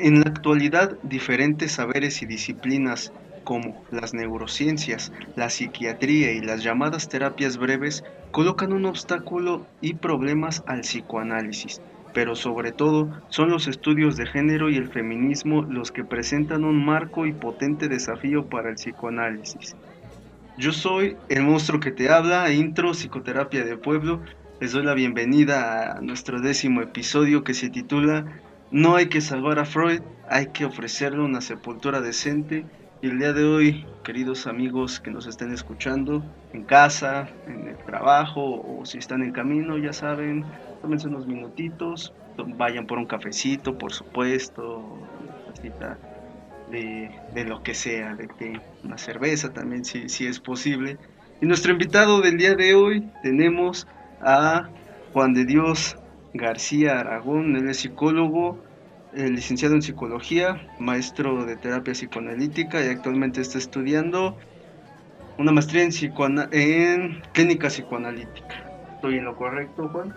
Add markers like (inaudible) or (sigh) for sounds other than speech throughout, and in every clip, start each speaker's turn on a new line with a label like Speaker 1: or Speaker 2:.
Speaker 1: En la actualidad, diferentes saberes y disciplinas como las neurociencias, la psiquiatría y las llamadas terapias breves colocan un obstáculo y problemas al psicoanálisis, pero sobre todo son los estudios de género y el feminismo los que presentan un marco y potente desafío para el psicoanálisis. Yo soy el monstruo que te habla, intro Psicoterapia de Pueblo. Les doy la bienvenida a nuestro décimo episodio que se titula No hay que salvar a Freud, hay que ofrecerle una sepultura decente y el día de hoy, queridos amigos que nos estén escuchando en casa, en el trabajo o si están en camino, ya saben, tómense unos minutitos, vayan por un cafecito, por supuesto, una de, de lo que sea, de que una cerveza también si, si es posible. Y nuestro invitado del día de hoy tenemos a Juan de Dios García Aragón, él es psicólogo, eh, licenciado en psicología, maestro de terapia psicoanalítica y actualmente está estudiando una maestría en, en clínica psicoanalítica. ¿Estoy en lo correcto, Juan?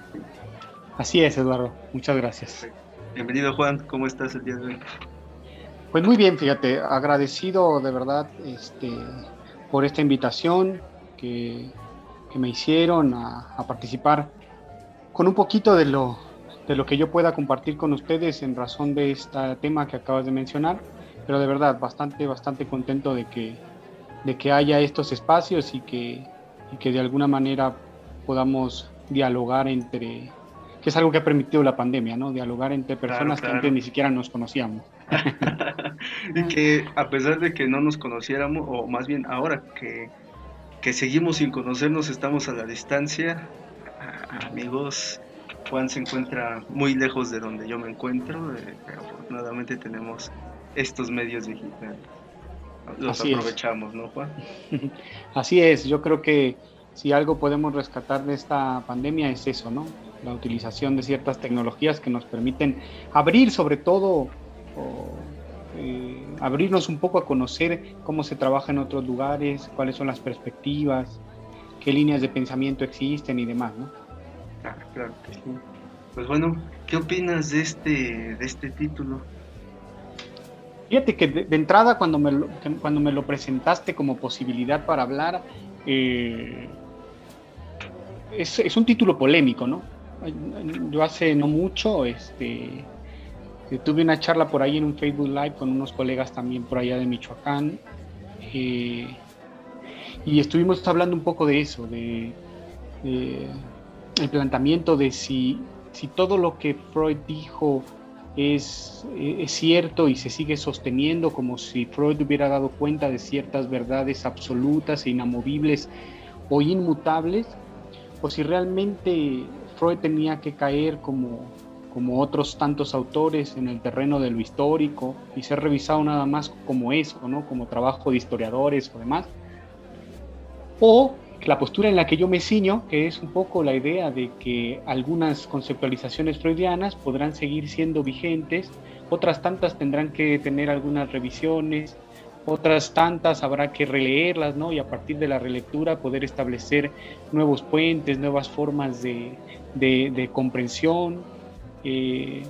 Speaker 2: Así es, Eduardo. Muchas gracias.
Speaker 1: Bienvenido, Juan. ¿Cómo estás el día de hoy?
Speaker 2: Pues muy bien, fíjate, agradecido de verdad este, por esta invitación que, me hicieron a, a participar con un poquito de lo, de lo que yo pueda compartir con ustedes en razón de este tema que acabas de mencionar, pero de verdad bastante, bastante contento de que, de que haya estos espacios y que, y que de alguna manera podamos dialogar entre, que es algo que ha permitido la pandemia, ¿no? Dialogar entre personas que antes ni siquiera nos conocíamos. (laughs)
Speaker 1: y que a pesar de que no nos conociéramos, o más bien ahora que, que seguimos sin conocernos, estamos a la distancia, amigos, Juan se encuentra muy lejos de donde yo me encuentro, eh, pero afortunadamente tenemos estos medios digitales. Los aprovechamos, ¿no, Juan? (laughs)
Speaker 2: Así es, yo creo que si algo podemos rescatar de esta pandemia es eso, ¿no? La utilización de ciertas tecnologías que nos permiten abrir sobre todo, eh, abrirnos un poco a conocer cómo se trabaja en otros lugares, cuáles son las perspectivas, qué líneas de pensamiento existen y demás, ¿no?
Speaker 1: Ah, claro que sí. Pues bueno, ¿qué opinas de este, de este título?
Speaker 2: Fíjate que de, entrada cuando me, lo, cuando me lo presentaste como posibilidad para hablar, eh, es, es, un título polémico, ¿no? Yo hace no mucho este, tuve una charla por ahí en un Facebook Live con unos colegas también por allá de Michoacán eh, y estuvimos hablando un poco de eso, de, el planteamiento de si, si todo lo que Freud dijo es, es, cierto y se sigue sosteniendo como si Freud hubiera dado cuenta de ciertas verdades absolutas e inamovibles o inmutables, o si realmente Freud tenía que caer como, como otros tantos autores en el terreno de lo histórico y ser revisado nada más como eso, ¿no? como trabajo de historiadores o demás, o la postura en la que yo me ciño, que es un poco la idea de que algunas conceptualizaciones freudianas podrán seguir siendo vigentes, otras tantas tendrán que tener algunas revisiones, otras tantas habrá que releerlas, ¿no? Y a partir de la relectura poder establecer nuevos puentes, nuevas formas de, comprensión, eh,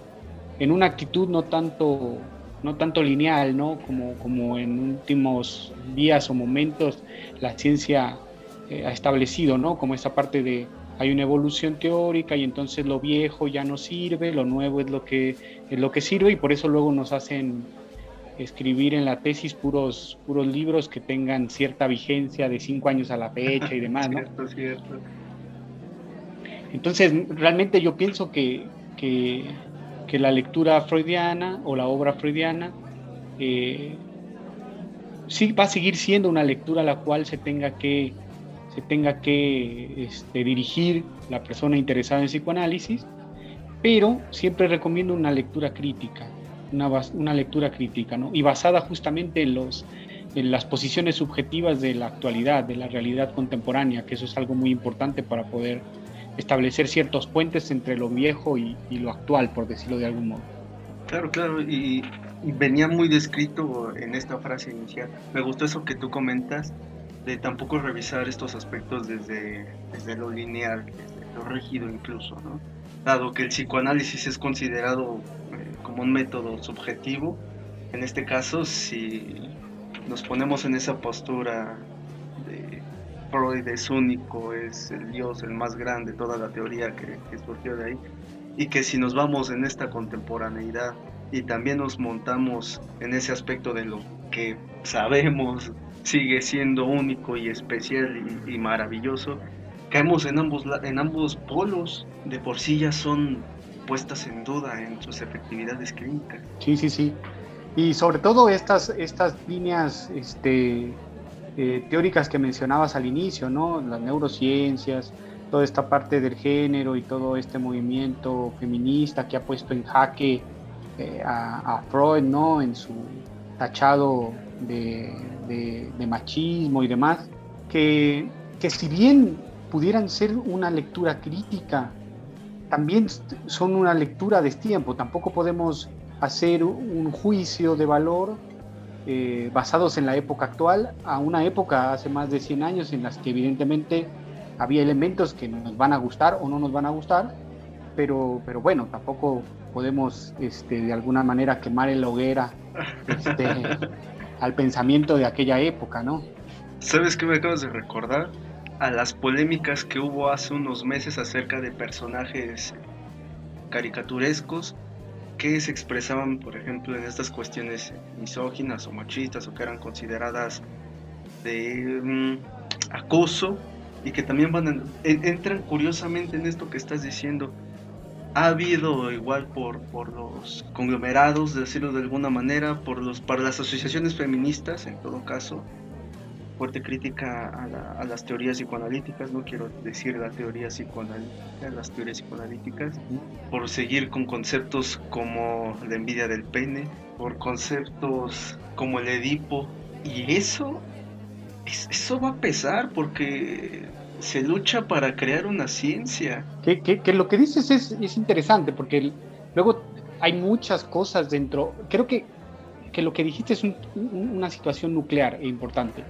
Speaker 2: en una actitud no tanto, no tanto lineal, ¿no? Como, como en últimos días o momentos la ciencia eh, ha establecido, ¿no? Como esa parte de hay una evolución teórica y entonces lo viejo ya no sirve, lo nuevo es lo que es lo que sirve y por eso luego nos hacen escribir en la tesis puros puros libros que tengan cierta vigencia de cinco años a la fecha y (laughs) demás, ¿no?
Speaker 1: cierto, cierto.
Speaker 2: Entonces, realmente yo pienso que, que, que, la lectura freudiana o la obra freudiana eh, sí va a seguir siendo una lectura a la cual se tenga que se tenga que este, dirigir la persona interesada en psicoanálisis, pero siempre recomiendo una lectura crítica, una, una lectura crítica, ¿no? Y basada justamente en, los, en las posiciones subjetivas de la actualidad, de la realidad contemporánea, que eso es algo muy importante para poder establecer ciertos puentes entre lo viejo y, lo actual, por decirlo de algún modo.
Speaker 1: Claro, claro, y, y venía muy descrito en esta frase inicial. Me gustó eso que tú comentas, de tampoco revisar estos aspectos desde, desde lo lineal, desde lo rígido incluso, ¿no? Dado que el psicoanálisis es considerado, eh, como un método subjetivo. En este caso, si nos ponemos en esa postura Freud es único, es el Dios, el más grande, toda la teoría que, que surgió de ahí, y que si nos vamos en esta contemporaneidad y también nos montamos en ese aspecto de lo que sabemos sigue siendo único y especial y, maravilloso, caemos en ambos, en ambos polos, de por sí ya son puestas en duda en sus efectividades clínicas.
Speaker 2: Sí, sí, sí. Y sobre todo estas, estas líneas este, eh, teóricas que mencionabas al inicio, ¿no? Las neurociencias, toda esta parte del género y todo este movimiento feminista que ha puesto en jaque eh, a, Freud, ¿no? En su tachado de, machismo y demás, que, que si bien pudieran ser una lectura crítica, también son una lectura de tiempo. Tampoco podemos hacer un juicio de valor eh, basados en la época actual a una época hace más de 100 años en las que evidentemente había elementos que nos van a gustar o no nos van a gustar, pero, pero bueno, tampoco podemos este, de alguna manera quemar en la hoguera este, (laughs) al pensamiento de aquella época, ¿no?
Speaker 1: ¿Sabes qué me acabas de recordar? A las polémicas que hubo hace unos meses acerca de personajes caricaturescos que se expresaban, por ejemplo, en estas cuestiones misóginas o machistas o que eran consideradas de mm, acoso y que también van entran curiosamente en esto que estás diciendo. Ha habido igual por, por los conglomerados, de decirlo de alguna manera, por los, para las asociaciones feministas, en todo caso, fuerte crítica a, las teorías psicoanalíticas, no quiero decir la teoría psicoanalítica, las teorías psicoanalíticas, por seguir con conceptos como la envidia del pene, por conceptos como el Edipo, y eso, eso va a pesar porque se lucha para crear una ciencia.
Speaker 2: Que, que, lo que dices es, es, interesante, porque luego hay muchas cosas dentro. Creo que, que lo que dijiste es una situación nuclear e importante.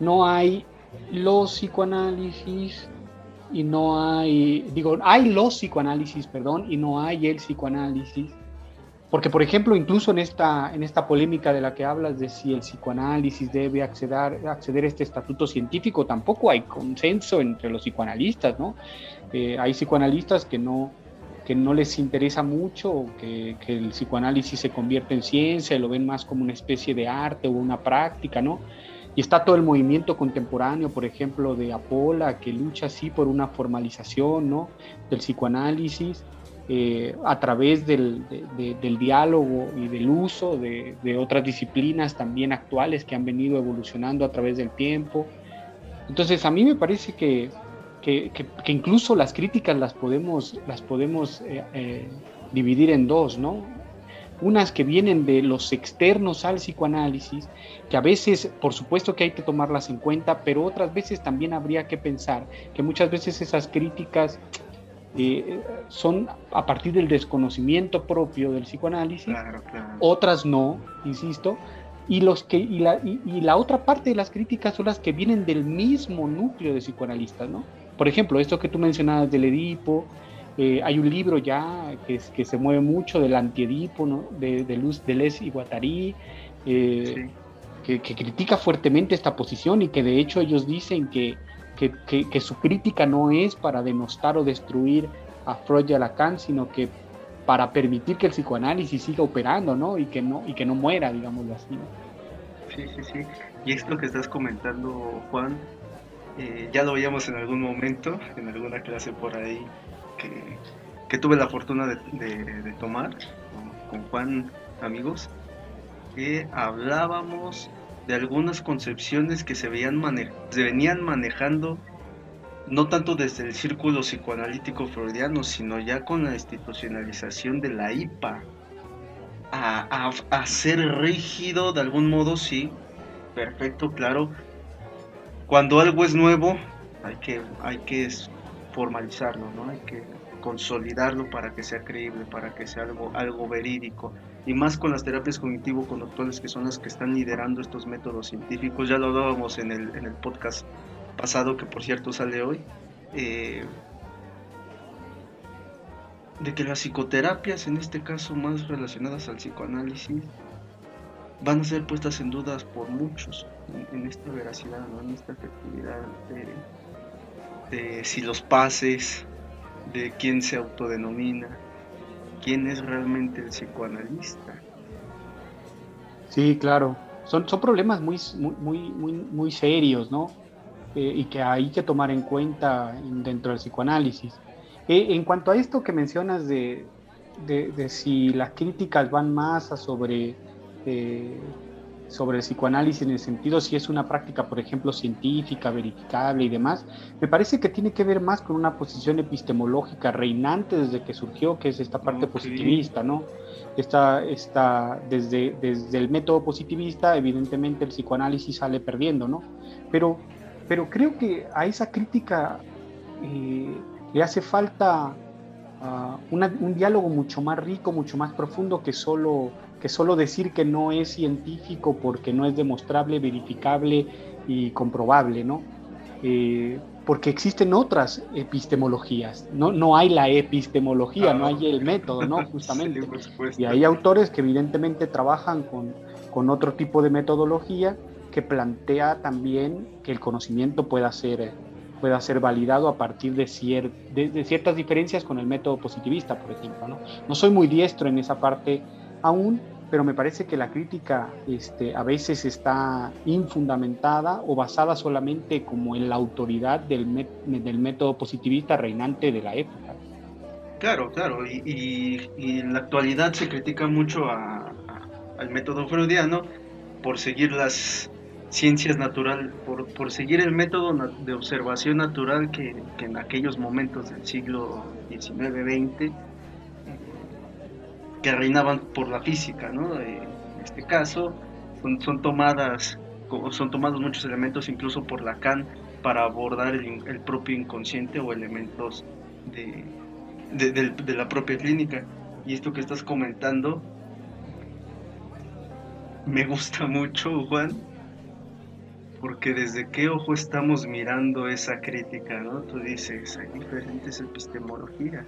Speaker 2: No hay los psicoanálisis y no hay, digo, hay los psicoanálisis, perdón, y no hay el psicoanálisis porque, por ejemplo, incluso en esta, en esta polémica de la que hablas de si el psicoanálisis debe acceder, acceder a este estatuto científico, tampoco hay consenso entre los psicoanalistas, ¿no? Eh, hay psicoanalistas que no, que no les interesa mucho que, el psicoanálisis se convierta en ciencia, lo ven más como una especie de arte o una práctica, ¿no? Y está todo el movimiento contemporáneo, por ejemplo, de Apola, que lucha así por una formalización, ¿no? Del psicoanálisis eh, a través del, diálogo y del uso de, otras disciplinas también actuales que han venido evolucionando a través del tiempo. Entonces a mí me parece que, incluso las críticas las podemos, las podemos eh, eh, dividir en dos, ¿no? Unas que vienen de los externos al psicoanálisis, que a veces, por supuesto que hay que tomarlas en cuenta, pero otras veces también habría que pensar que muchas veces esas críticas eh, son a partir del desconocimiento propio del psicoanálisis, otras no, insisto, y, los que, y, la, y, la otra parte de las críticas son las que vienen del mismo núcleo de psicoanalistas, ¿no? Por ejemplo, esto que tú mencionabas del Edipo, eh, hay un libro ya que, que, se mueve mucho del antiedipo, ¿no? de, de Luz Deleuze y Guattari, eh, que, que, critica fuertemente esta posición y que de hecho ellos dicen que que, su crítica no es para denostar o destruir a Freud y a Lacan, sino que para permitir que el psicoanálisis siga operando, ¿no? Y que no, y que no muera, digámoslo así.
Speaker 1: Sí, sí, sí. Y esto que estás comentando, Juan, eh, ya lo veíamos en algún momento, en alguna clase por ahí, que, tuve la fortuna de, tomar con Juan, amigos, que hablábamos de algunas concepciones que se, veían se venían manejando no tanto desde el círculo psicoanalítico freudiano, sino ya con la institucionalización de la IPA. A, a, ser rígido de algún modo, sí, perfecto, claro. Cuando algo es nuevo, hay que, hay que formalizarlo, ¿no? Hay que consolidarlo para que sea creíble, para que sea algo, algo verídico. Y más con las terapias cognitivo-conductuales que son las que están liderando estos métodos científicos. Ya lo hablábamos en el, en el podcast pasado, que por cierto sale hoy. Eh, de que las psicoterapias, en este caso más relacionadas al psicoanálisis, van a ser puestas en dudas por muchos en, esta veracidad, en esta efectividad de, de si los pases, de quién se autodenomina, quién es realmente el psicoanalista.
Speaker 2: Sí, claro. Son, son problemas muy, muy, muy, muy serios, ¿no? Eh, y que hay que tomar en cuenta dentro del psicoanálisis. Eh, en cuanto a esto que mencionas de, de, si las críticas van más a sobre eh, sobre el psicoanálisis en el sentido si es una práctica, por ejemplo, científica, verificable y demás, me parece que tiene que ver más con una posición epistemológica reinante desde que surgió, que es esta parte positivista, ¿no? Esta, esta, desde, desde el método positivista, evidentemente el psicoanálisis sale perdiendo, ¿no? Pero, pero creo que a esa crítica eh, le hace falta ah, un diálogo mucho más rico, mucho más profundo que solo que solo decir que no es científico porque no es demostrable, verificable y comprobable, ¿no? Eh, porque existen otras epistemologías, no, no hay la epistemología, no hay el método, ¿no? (laughs) Justamente. y hay autores que evidentemente trabajan con, con otro tipo de metodología que plantea también que el conocimiento pueda ser, pueda ser validado a partir de, de, ciertas diferencias con el método positivista, por ejemplo. ¿no? soy muy diestro en esa parte aún, pero me parece que la crítica este, a veces está infundamentada o basada solamente como en la autoridad del método positivista reinante de la época.
Speaker 1: Claro, claro, y, en la actualidad se critica mucho al método freudiano por seguir las ciencias naturales, por, por seguir el método de observación natural que, en aquellos momentos del siglo XIX-XX que reinaban por la física, ¿no? en este caso son, son, tomadas, son tomados muchos elementos incluso por Lacan para abordar el, propio inconsciente o elementos de, de, la propia clínica. Y esto que estás comentando me gusta mucho, Juan, porque desde qué ojo estamos mirando esa crítica, ¿no? Tú dices, hay diferentes epistemologías.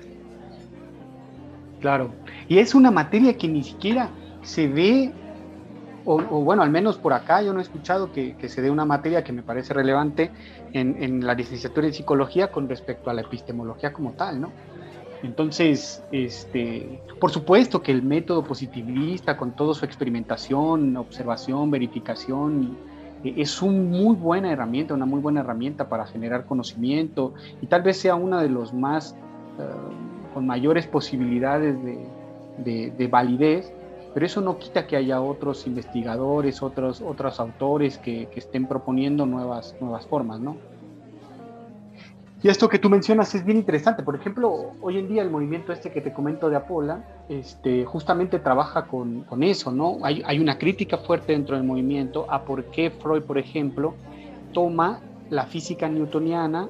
Speaker 2: Claro, y es una materia que ni siquiera se ve, o, bueno, al menos por acá yo no he escuchado que, se dé una materia que me parece relevante en, la licenciatura en psicología con respecto a la epistemología como tal, ¿no? Entonces, este, por supuesto que el método positivista, con toda su experimentación, observación, verificación, es una muy buena herramienta, una muy buena herramienta para generar conocimiento y tal vez sea una de los más eh, con mayores posibilidades de, validez, pero eso no quita que haya otros investigadores, otros, otros autores que, estén proponiendo nuevas, nuevas formas, ¿no? Y esto que tú mencionas es bien interesante. Por ejemplo, hoy en día el movimiento este que te comento de Apola, este, justamente trabaja con, eso, ¿no? Hay, hay, una crítica fuerte dentro del movimiento a por qué Freud, por ejemplo, toma la física newtoniana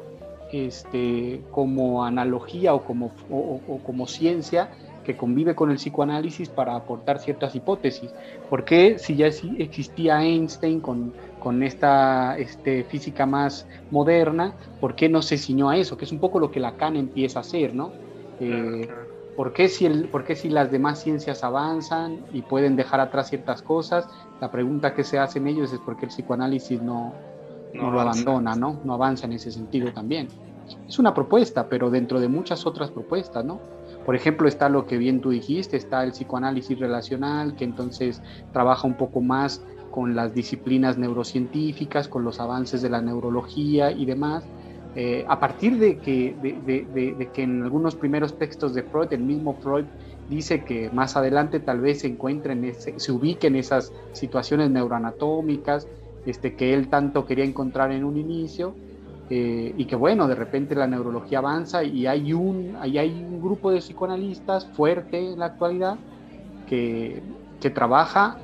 Speaker 2: este, como analogía o como, o, como ciencia que convive con el psicoanálisis para aportar ciertas hipótesis. ¿Por qué si ya existía Einstein con, con esta este, física más moderna, por qué no se ciñó a eso? Que es un poco lo que Lacan empieza a hacer, ¿no? Eh, ¿por, qué si el, ¿Por qué si las demás ciencias avanzan y pueden dejar atrás ciertas cosas? La pregunta que se hacen ellos es por qué el psicoanálisis no, no, lo abandona, ¿no? No avanza en ese sentido también. Es una propuesta, pero dentro de muchas otras propuestas, ¿no? Por ejemplo, está lo que bien tú dijiste, está el psicoanálisis relacional, que entonces trabaja un poco más con las disciplinas neurocientíficas, con los avances de la neurología y demás. Eh, a partir de que, de, que en algunos primeros textos de Freud, el mismo Freud dice que más adelante tal vez se encuentren, ese, se ubiquen esas situaciones neuroanatómicas este, que él tanto quería encontrar en un inicio eh, y que bueno, de repente la neurología avanza y hay un, hay, un grupo de psicoanalistas fuerte en la actualidad que, que trabaja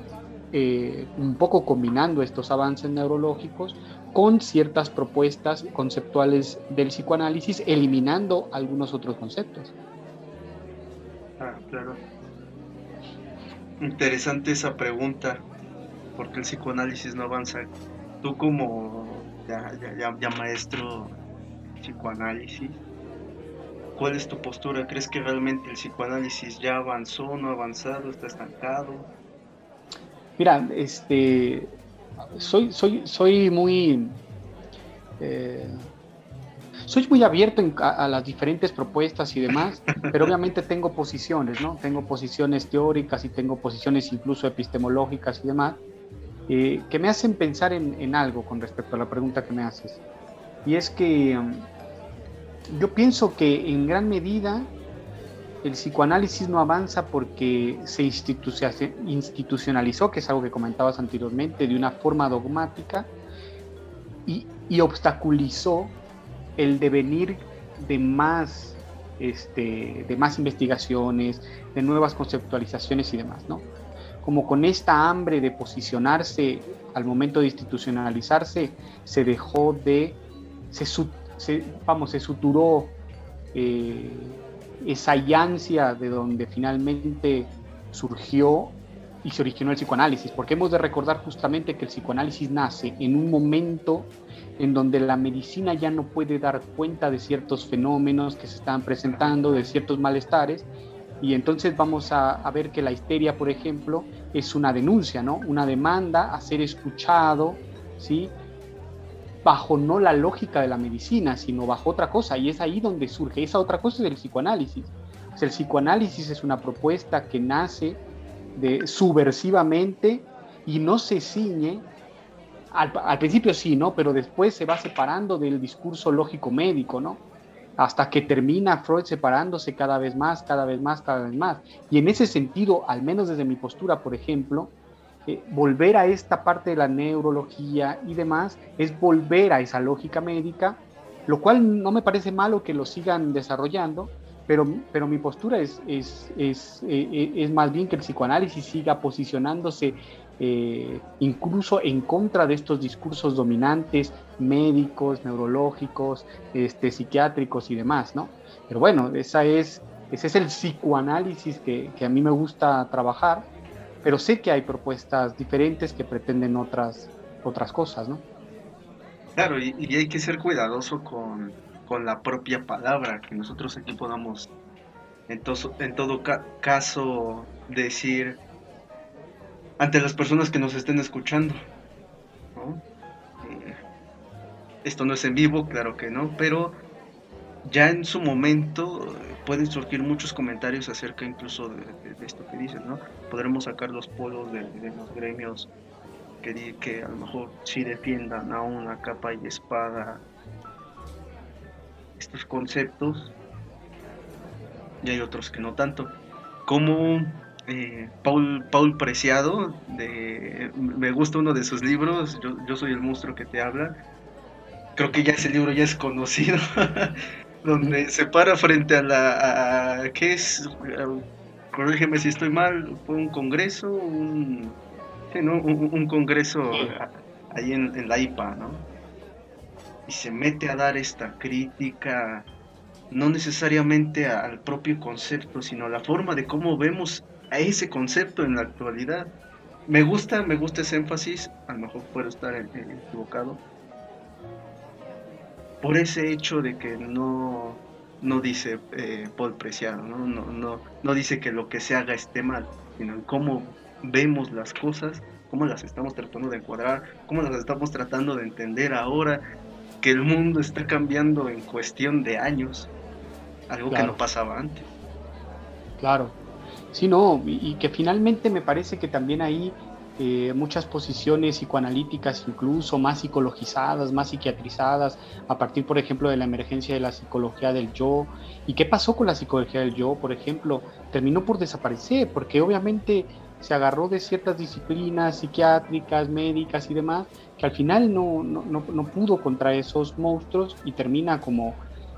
Speaker 2: eh, un poco combinando estos avances neurológicos con ciertas propuestas conceptuales del psicoanálisis, eliminando algunos otros conceptos.
Speaker 1: Ah, claro. Interesante esa pregunta porque el psicoanálisis no avanza. Tú como ya, ya, ya maestro psicoanálisis, ¿Cuál es tu postura? ¿Crees que realmente el psicoanálisis ya avanzó, no ha avanzado, está estancado?
Speaker 2: Mira, este, soy, soy, soy muy, eh, soy muy abierto a, las diferentes propuestas y demás, (laughs) pero obviamente tengo posiciones, ¿no? Tengo posiciones teóricas y tengo posiciones incluso epistemológicas y demás, eh, que me hacen pensar en, algo con respecto a la pregunta que me haces. Y es que um, yo pienso que en gran medida el psicoanálisis no avanza porque se institucionalizó, que es algo que comentabas anteriormente, de una forma dogmática y, obstaculizó el devenir de más, este, de más investigaciones, de nuevas conceptualizaciones y demás, ¿no? Como con esta hambre de posicionarse al momento de institucionalizarse, se dejó de, se, vamos, se suturó eh, esa ansia de donde finalmente surgió y se originó el psicoanálisis, porque hemos de recordar justamente que el psicoanálisis nace en un momento en donde la medicina ya no puede dar cuenta de ciertos fenómenos que se están presentando, de ciertos malestares, y entonces vamos a, a, ver que la histeria, por ejemplo, es una denuncia, ¿no? Una demanda a ser escuchado, ¿sí? Bajo no la lógica de la medicina, sino bajo otra cosa, y es ahí donde surge. Esa otra cosa es el psicoanálisis. el psicoanálisis es una propuesta que nace de, subversivamente y no se ciñe, al, al, principio sí, ¿no? Pero después se va separando del discurso lógico médico, ¿no? Hasta que termina Freud separándose cada vez más, cada vez más, cada vez más. Y en ese sentido, al menos desde mi postura, por ejemplo, eh, volver a esta parte de la neurología y demás es volver a esa lógica médica, lo cual no me parece malo que lo sigan desarrollando, pero, pero mi postura es, es, es, eh, es más bien que el psicoanálisis siga posicionándose eh, incluso en contra de estos discursos dominantes médicos, neurológicos, este, psiquiátricos y demás, ¿no? Pero bueno, esa es, ese es el psicoanálisis que a mí me gusta trabajar pero sé que hay propuestas diferentes que pretenden otras, otras cosas, ¿no?
Speaker 1: Claro, y, hay que ser cuidadoso con, la propia palabra, que nosotros aquí podamos, en, en todo caso, decir ante las personas que nos estén escuchando. Eh, esto no es en vivo, claro que no, pero ya en su momento pueden surgir muchos comentarios acerca incluso de, esto que dices, ¿no? Podremos sacar los polos de, los gremios que, que a lo mejor sí defiendan a una capa y espada estos conceptos y hay otros que no tanto. Como eh, Paul, Paul Preciado, de, me gusta uno de sus libros, yo, yo soy el monstruo que te habla. Creo que ya ese libro ya es conocido. (laughs) donde se para frente a la... ¿Qué es? corrígeme si estoy mal, fue un congreso, un, un, congreso ahí en, la IPA, ¿no? Y se mete a dar esta crítica, no necesariamente al propio concepto, sino a la forma de cómo vemos a ese concepto en la actualidad. Me gusta, me gusta ese énfasis, a lo mejor puedo estar equivocado, por ese hecho de que no, no dice eh, Paul Preciado, ¿no? No, no, no dice que lo que se haga esté mal, sino en cómo vemos las cosas, cómo las estamos tratando de encuadrar, cómo las estamos tratando de entender ahora que el mundo está cambiando en cuestión de años, algo que no pasaba antes.
Speaker 2: Claro, sí, no, y que finalmente me parece que también ahí eh, muchas posiciones psicoanalíticas incluso más psicologizadas, más psiquiatrizadas, a partir, por ejemplo, de la emergencia de la psicología del yo. ¿Y qué pasó con la psicología del yo, por ejemplo? Terminó por desaparecer, porque obviamente se agarró de ciertas disciplinas psiquiátricas, médicas y demás, que al final no, no, no, pudo contra esos monstruos y termina como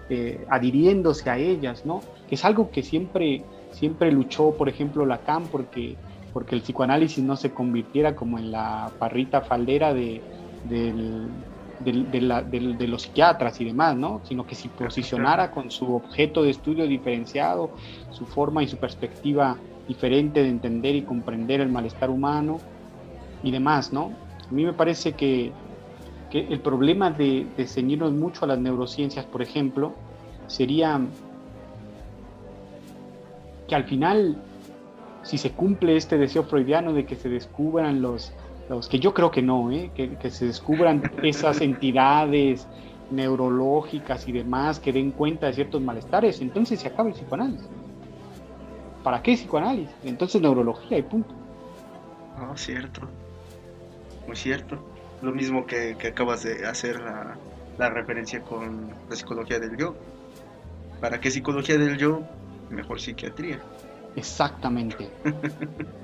Speaker 2: eh, adhiriéndose a ellas, ¿no? Que es algo que siempre, siempre luchó, por ejemplo, Lacan, porque porque el psicoanálisis no se convirtiera como en la parrita faldera de, de, los psiquiatras y demás, ¿no? sino que se posicionara con su objeto de estudio diferenciado, su forma y su perspectiva diferente de entender y comprender el malestar humano y demás. ¿no? A mí me parece que, que el problema de, ceñirnos mucho a las neurociencias, por ejemplo, sería que al final, si se cumple este deseo freudiano de que se descubran los, los que yo creo que no, ¿eh? que, que se descubran esas (laughs) entidades neurológicas y demás que den cuenta de ciertos malestares, entonces se acaba el psicoanálisis. ¿Para qué psicoanálisis? Entonces neurología y punto.
Speaker 1: Ah, cierto. Muy cierto. Lo mismo que, acabas de hacer la, la, referencia con la psicología del yo. ¿Para qué psicología del yo? Mejor psiquiatría.
Speaker 2: Exactamente. (laughs)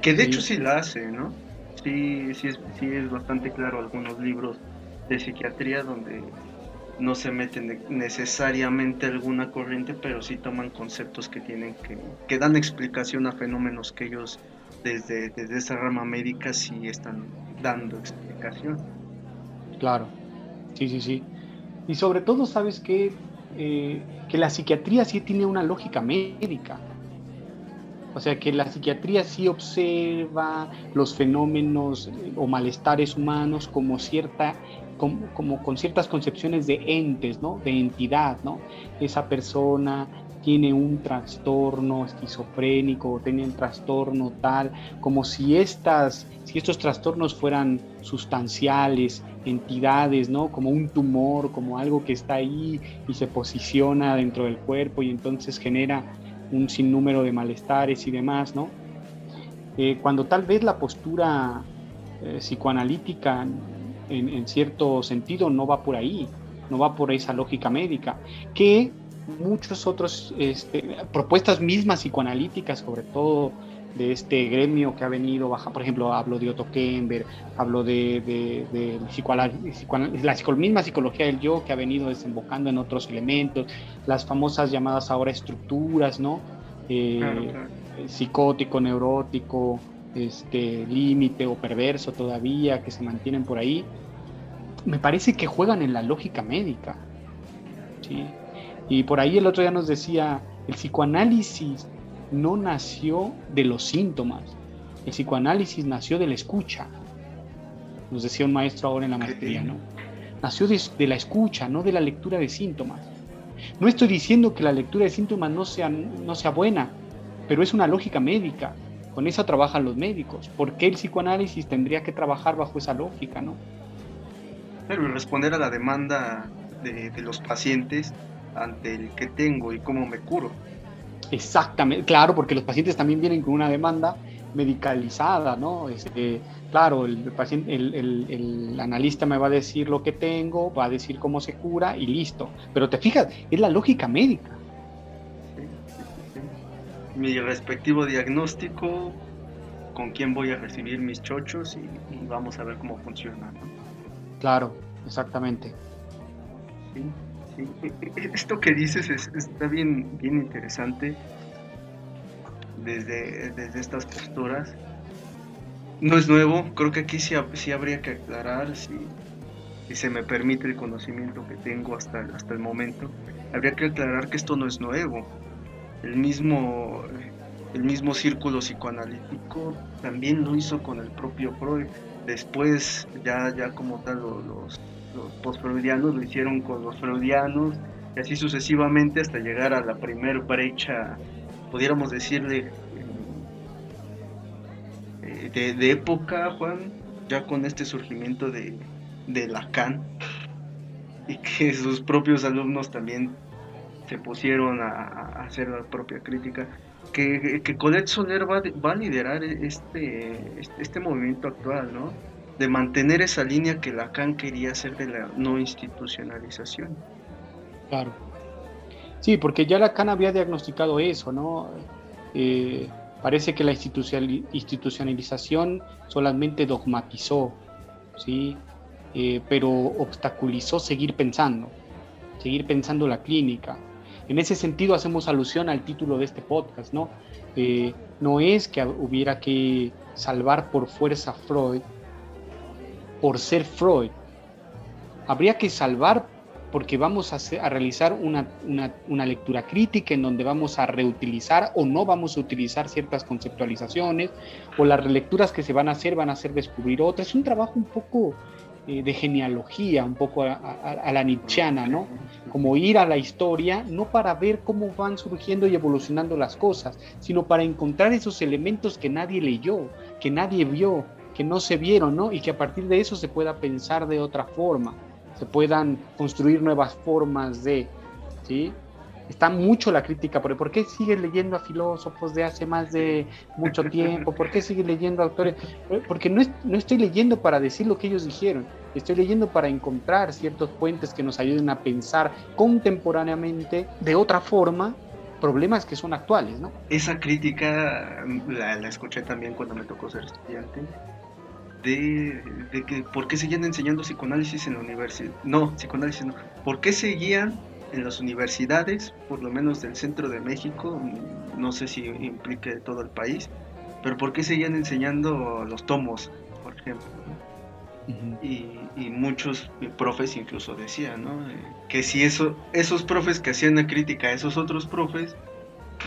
Speaker 1: que de hecho sí la hace, ¿no? Sí, sí es, sí es bastante claro algunos libros de psiquiatría donde no se meten necesariamente alguna corriente, pero sí toman conceptos que tienen que, que dan explicación a fenómenos que ellos desde, desde esa rama médica sí están dando explicación.
Speaker 2: Claro, sí, sí, sí. Y sobre todo, ¿sabes qué? Eh, que la psiquiatría sí tiene una lógica médica. O sea, que la psiquiatría sí observa los fenómenos eh, o malestares humanos como cierta como, con ciertas concepciones de entes, ¿no? De entidad, ¿no? Esa persona tiene un trastorno esquizofrénico o tiene un trastorno tal, como si, estas, si estos trastornos fueran sustanciales, entidades, ¿no? Como un tumor, como algo que está ahí y se posiciona dentro del cuerpo y entonces genera un sinnúmero de malestares y demás, ¿no? Eh, cuando tal vez la postura eh, psicoanalítica en, cierto sentido no va por ahí, no va por esa lógica médica, que muchos otros este, propuestas mismas psicoanalíticas, sobre todo de este gremio que ha venido baja, por ejemplo, hablo de Otto Kemper, hablo de, de, la misma psicología del yo que ha venido desembocando en otros elementos, las famosas llamadas ahora estructuras, ¿no? Eh, psicótico, neurótico, este límite o perverso todavía que se mantienen por ahí, me parece que juegan en la lógica médica. Y por ahí el otro día nos decía, el psicoanálisis no nació de los síntomas, el psicoanálisis nació de la escucha. Nos decía un maestro ahora en la maestría, ¿no? Nació de, la escucha, no de la lectura de síntomas. No estoy diciendo que la lectura de síntomas no sea, no sea buena, pero es una lógica médica. Con eso trabajan los médicos. ¿Por qué el psicoanálisis tendría que trabajar bajo esa lógica, no?
Speaker 1: Pero responder a la demanda de, los pacientes ante el que tengo y cómo me curo.
Speaker 2: Exactamente, claro, porque los pacientes también vienen con una demanda medicalizada, ¿no? Este, claro, el, paciente, el, el, analista me va a decir lo que tengo, va a decir cómo se cura y listo. Pero te fijas, es la lógica médica
Speaker 1: mi respectivo diagnóstico, con quién voy a recibir mis chochos y, vamos a ver cómo funciona.
Speaker 2: Claro, exactamente.
Speaker 1: Sí, esto que dices está bien, bien interesante desde, desde estas posturas. No es nuevo, creo que aquí sí, sí habría que aclarar, si, si, se me permite el conocimiento que tengo hasta, hasta el momento, habría que aclarar que esto no es nuevo el mismo, el mismo círculo psicoanalítico también lo hizo con el propio Freud. Después, ya, ya como tal, los, los postfreudianos lo hicieron con los freudianos y así sucesivamente hasta llegar a la primer brecha, pudiéramos decirle, eh, de, época, Juan, ya con este surgimiento de, Lacan y que sus propios alumnos también se pusieron a, hacer la propia crítica, que, que Colette Soler va, va, a liderar este, este movimiento actual, ¿no? De mantener esa línea que Lacan quería hacer de la no institucionalización.
Speaker 2: Claro. Sí, porque ya Lacan había diagnosticado eso, ¿no? Eh, parece que la institucionalización solamente dogmatizó, ¿sí? Eh, pero obstaculizó seguir pensando, seguir pensando la clínica, en ese sentido hacemos alusión al título de este podcast, ¿no? Eh, no es que hubiera que salvar por fuerza Freud por ser Freud. Habría que salvar porque vamos a, realizar una, una, lectura crítica en donde vamos a reutilizar o no vamos a utilizar ciertas conceptualizaciones o las relecturas que se van a hacer van a hacer descubrir otras. Es un trabajo un poco eh, de genealogía, un poco a, la nietzscheana, ¿no? Como ir a la historia, no para ver cómo van surgiendo y evolucionando las cosas, sino para encontrar esos elementos que nadie leyó, que nadie vio, que no se vieron, ¿no? Y que a partir de eso se pueda pensar de otra forma, se puedan construir nuevas formas de, ¿sí? está mucho la crítica, por qué sigues leyendo a filósofos de hace más de mucho tiempo, por qué sigues leyendo a autores, porque no, no estoy leyendo para decir lo que ellos dijeron, estoy leyendo para encontrar ciertos puentes que nos ayuden a pensar contemporáneamente de otra forma problemas que son actuales, ¿no?
Speaker 1: Esa crítica la, escuché también cuando me tocó ser estudiante. De, de, que por qué seguían enseñando psicoanálisis en la universidad. No, psicoanálisis no. ¿Por qué seguían en las universidades, por lo menos del centro de México, no sé si implique todo el país, pero ¿por qué seguían enseñando los tomos, por ejemplo? y, muchos profes incluso decían, ¿no? Que si eso, esos profes que hacían la crítica a esos otros profes,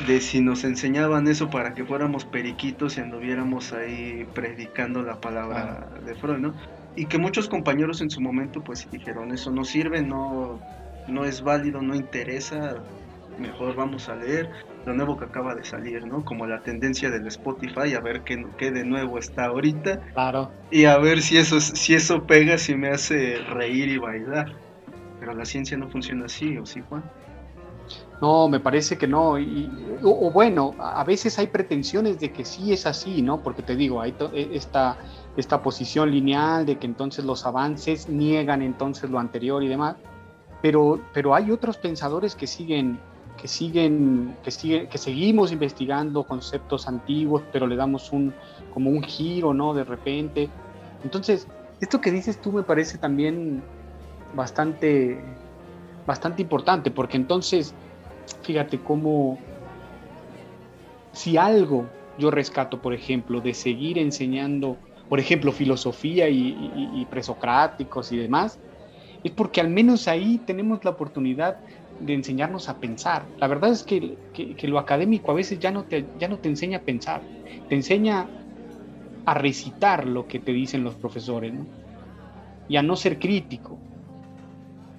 Speaker 1: de si nos enseñaban eso para que fuéramos periquitos y anduviéramos ahí predicando la palabra de Freud, ¿no? Y que muchos compañeros en su momento pues dijeron, eso no sirve, no, no es válido, no interesa, mejor vamos a leer lo nuevo que acaba de salir, ¿no? Como la tendencia del Spotify, a ver qué, qué de nuevo está ahorita.
Speaker 2: Claro.
Speaker 1: Y a ver si eso, si eso pega, si me hace reír y bailar. Pero la ciencia no funciona así, ¿o sí, Juan?
Speaker 2: No, me parece que no. Y, o, bueno, a veces hay pretensiones de que sí es así, ¿no? Porque te digo, hay e, esta, esta posición lineal de que entonces los avances niegan entonces lo anterior y demás pero, pero hay otros pensadores que siguen, que siguen, que siguen, que seguimos investigando conceptos antiguos, pero le damos un, como un giro, ¿no? De repente. Entonces, esto que dices tú me parece también bastante, bastante importante, porque entonces, fíjate cómo, si algo yo rescato, por ejemplo, de seguir enseñando, por ejemplo, filosofía y, presocráticos y demás, es porque al menos ahí tenemos la oportunidad de enseñarnos a pensar. La verdad es que, lo académico a veces ya no, te, ya no te enseña a pensar, te enseña a recitar lo que te dicen los profesores y a no ser crítico.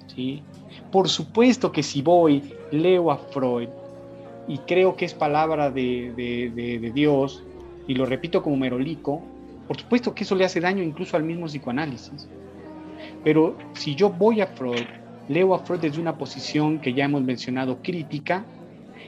Speaker 2: ¿sí? Por supuesto que si voy, leo a Freud y creo que es palabra de, de Dios y lo repito como merolico, por supuesto que eso le hace daño incluso al mismo psicoanálisis. Pero si yo voy a Freud, leo a Freud desde una posición que ya hemos mencionado crítica,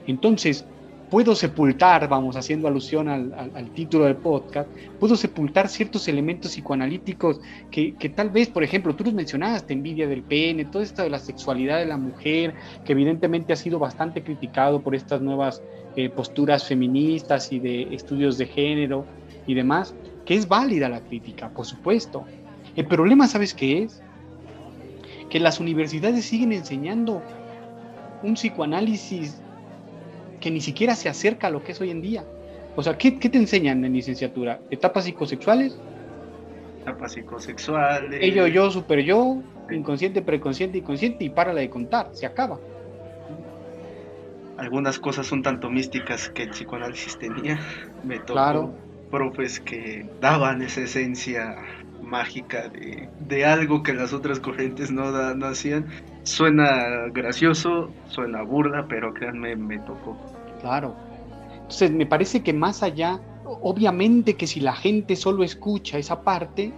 Speaker 2: entonces puedo sepultar, vamos haciendo alusión al, título del podcast, puedo sepultar ciertos elementos psicoanalíticos que, tal vez, por ejemplo, tú los mencionaste, envidia del pene, todo esto de la sexualidad de la mujer, que evidentemente ha sido bastante criticado por estas nuevas eh, posturas feministas y de estudios de género y demás, que es válida la crítica, por supuesto. El problema, ¿sabes qué es? que las universidades siguen enseñando un psicoanálisis que ni siquiera se acerca a lo que es hoy en día. O sea, ¿qué, te enseñan en licenciatura? ¿Etapas psicosexuales?
Speaker 1: Etapas psicosexuales.
Speaker 2: Ello, yo, super yo, inconsciente, preconsciente, inconsciente, y párala de contar, se acaba.
Speaker 1: Algunas cosas son tanto místicas que el psicoanálisis tenía. Me tocó claro. profes que daban esa esencia mágica de, algo que las otras corrientes no, no hacían. Suena gracioso, suena burda, pero créanme, me tocó.
Speaker 2: Claro. Entonces, me parece que más allá, obviamente que si la gente solo escucha esa parte,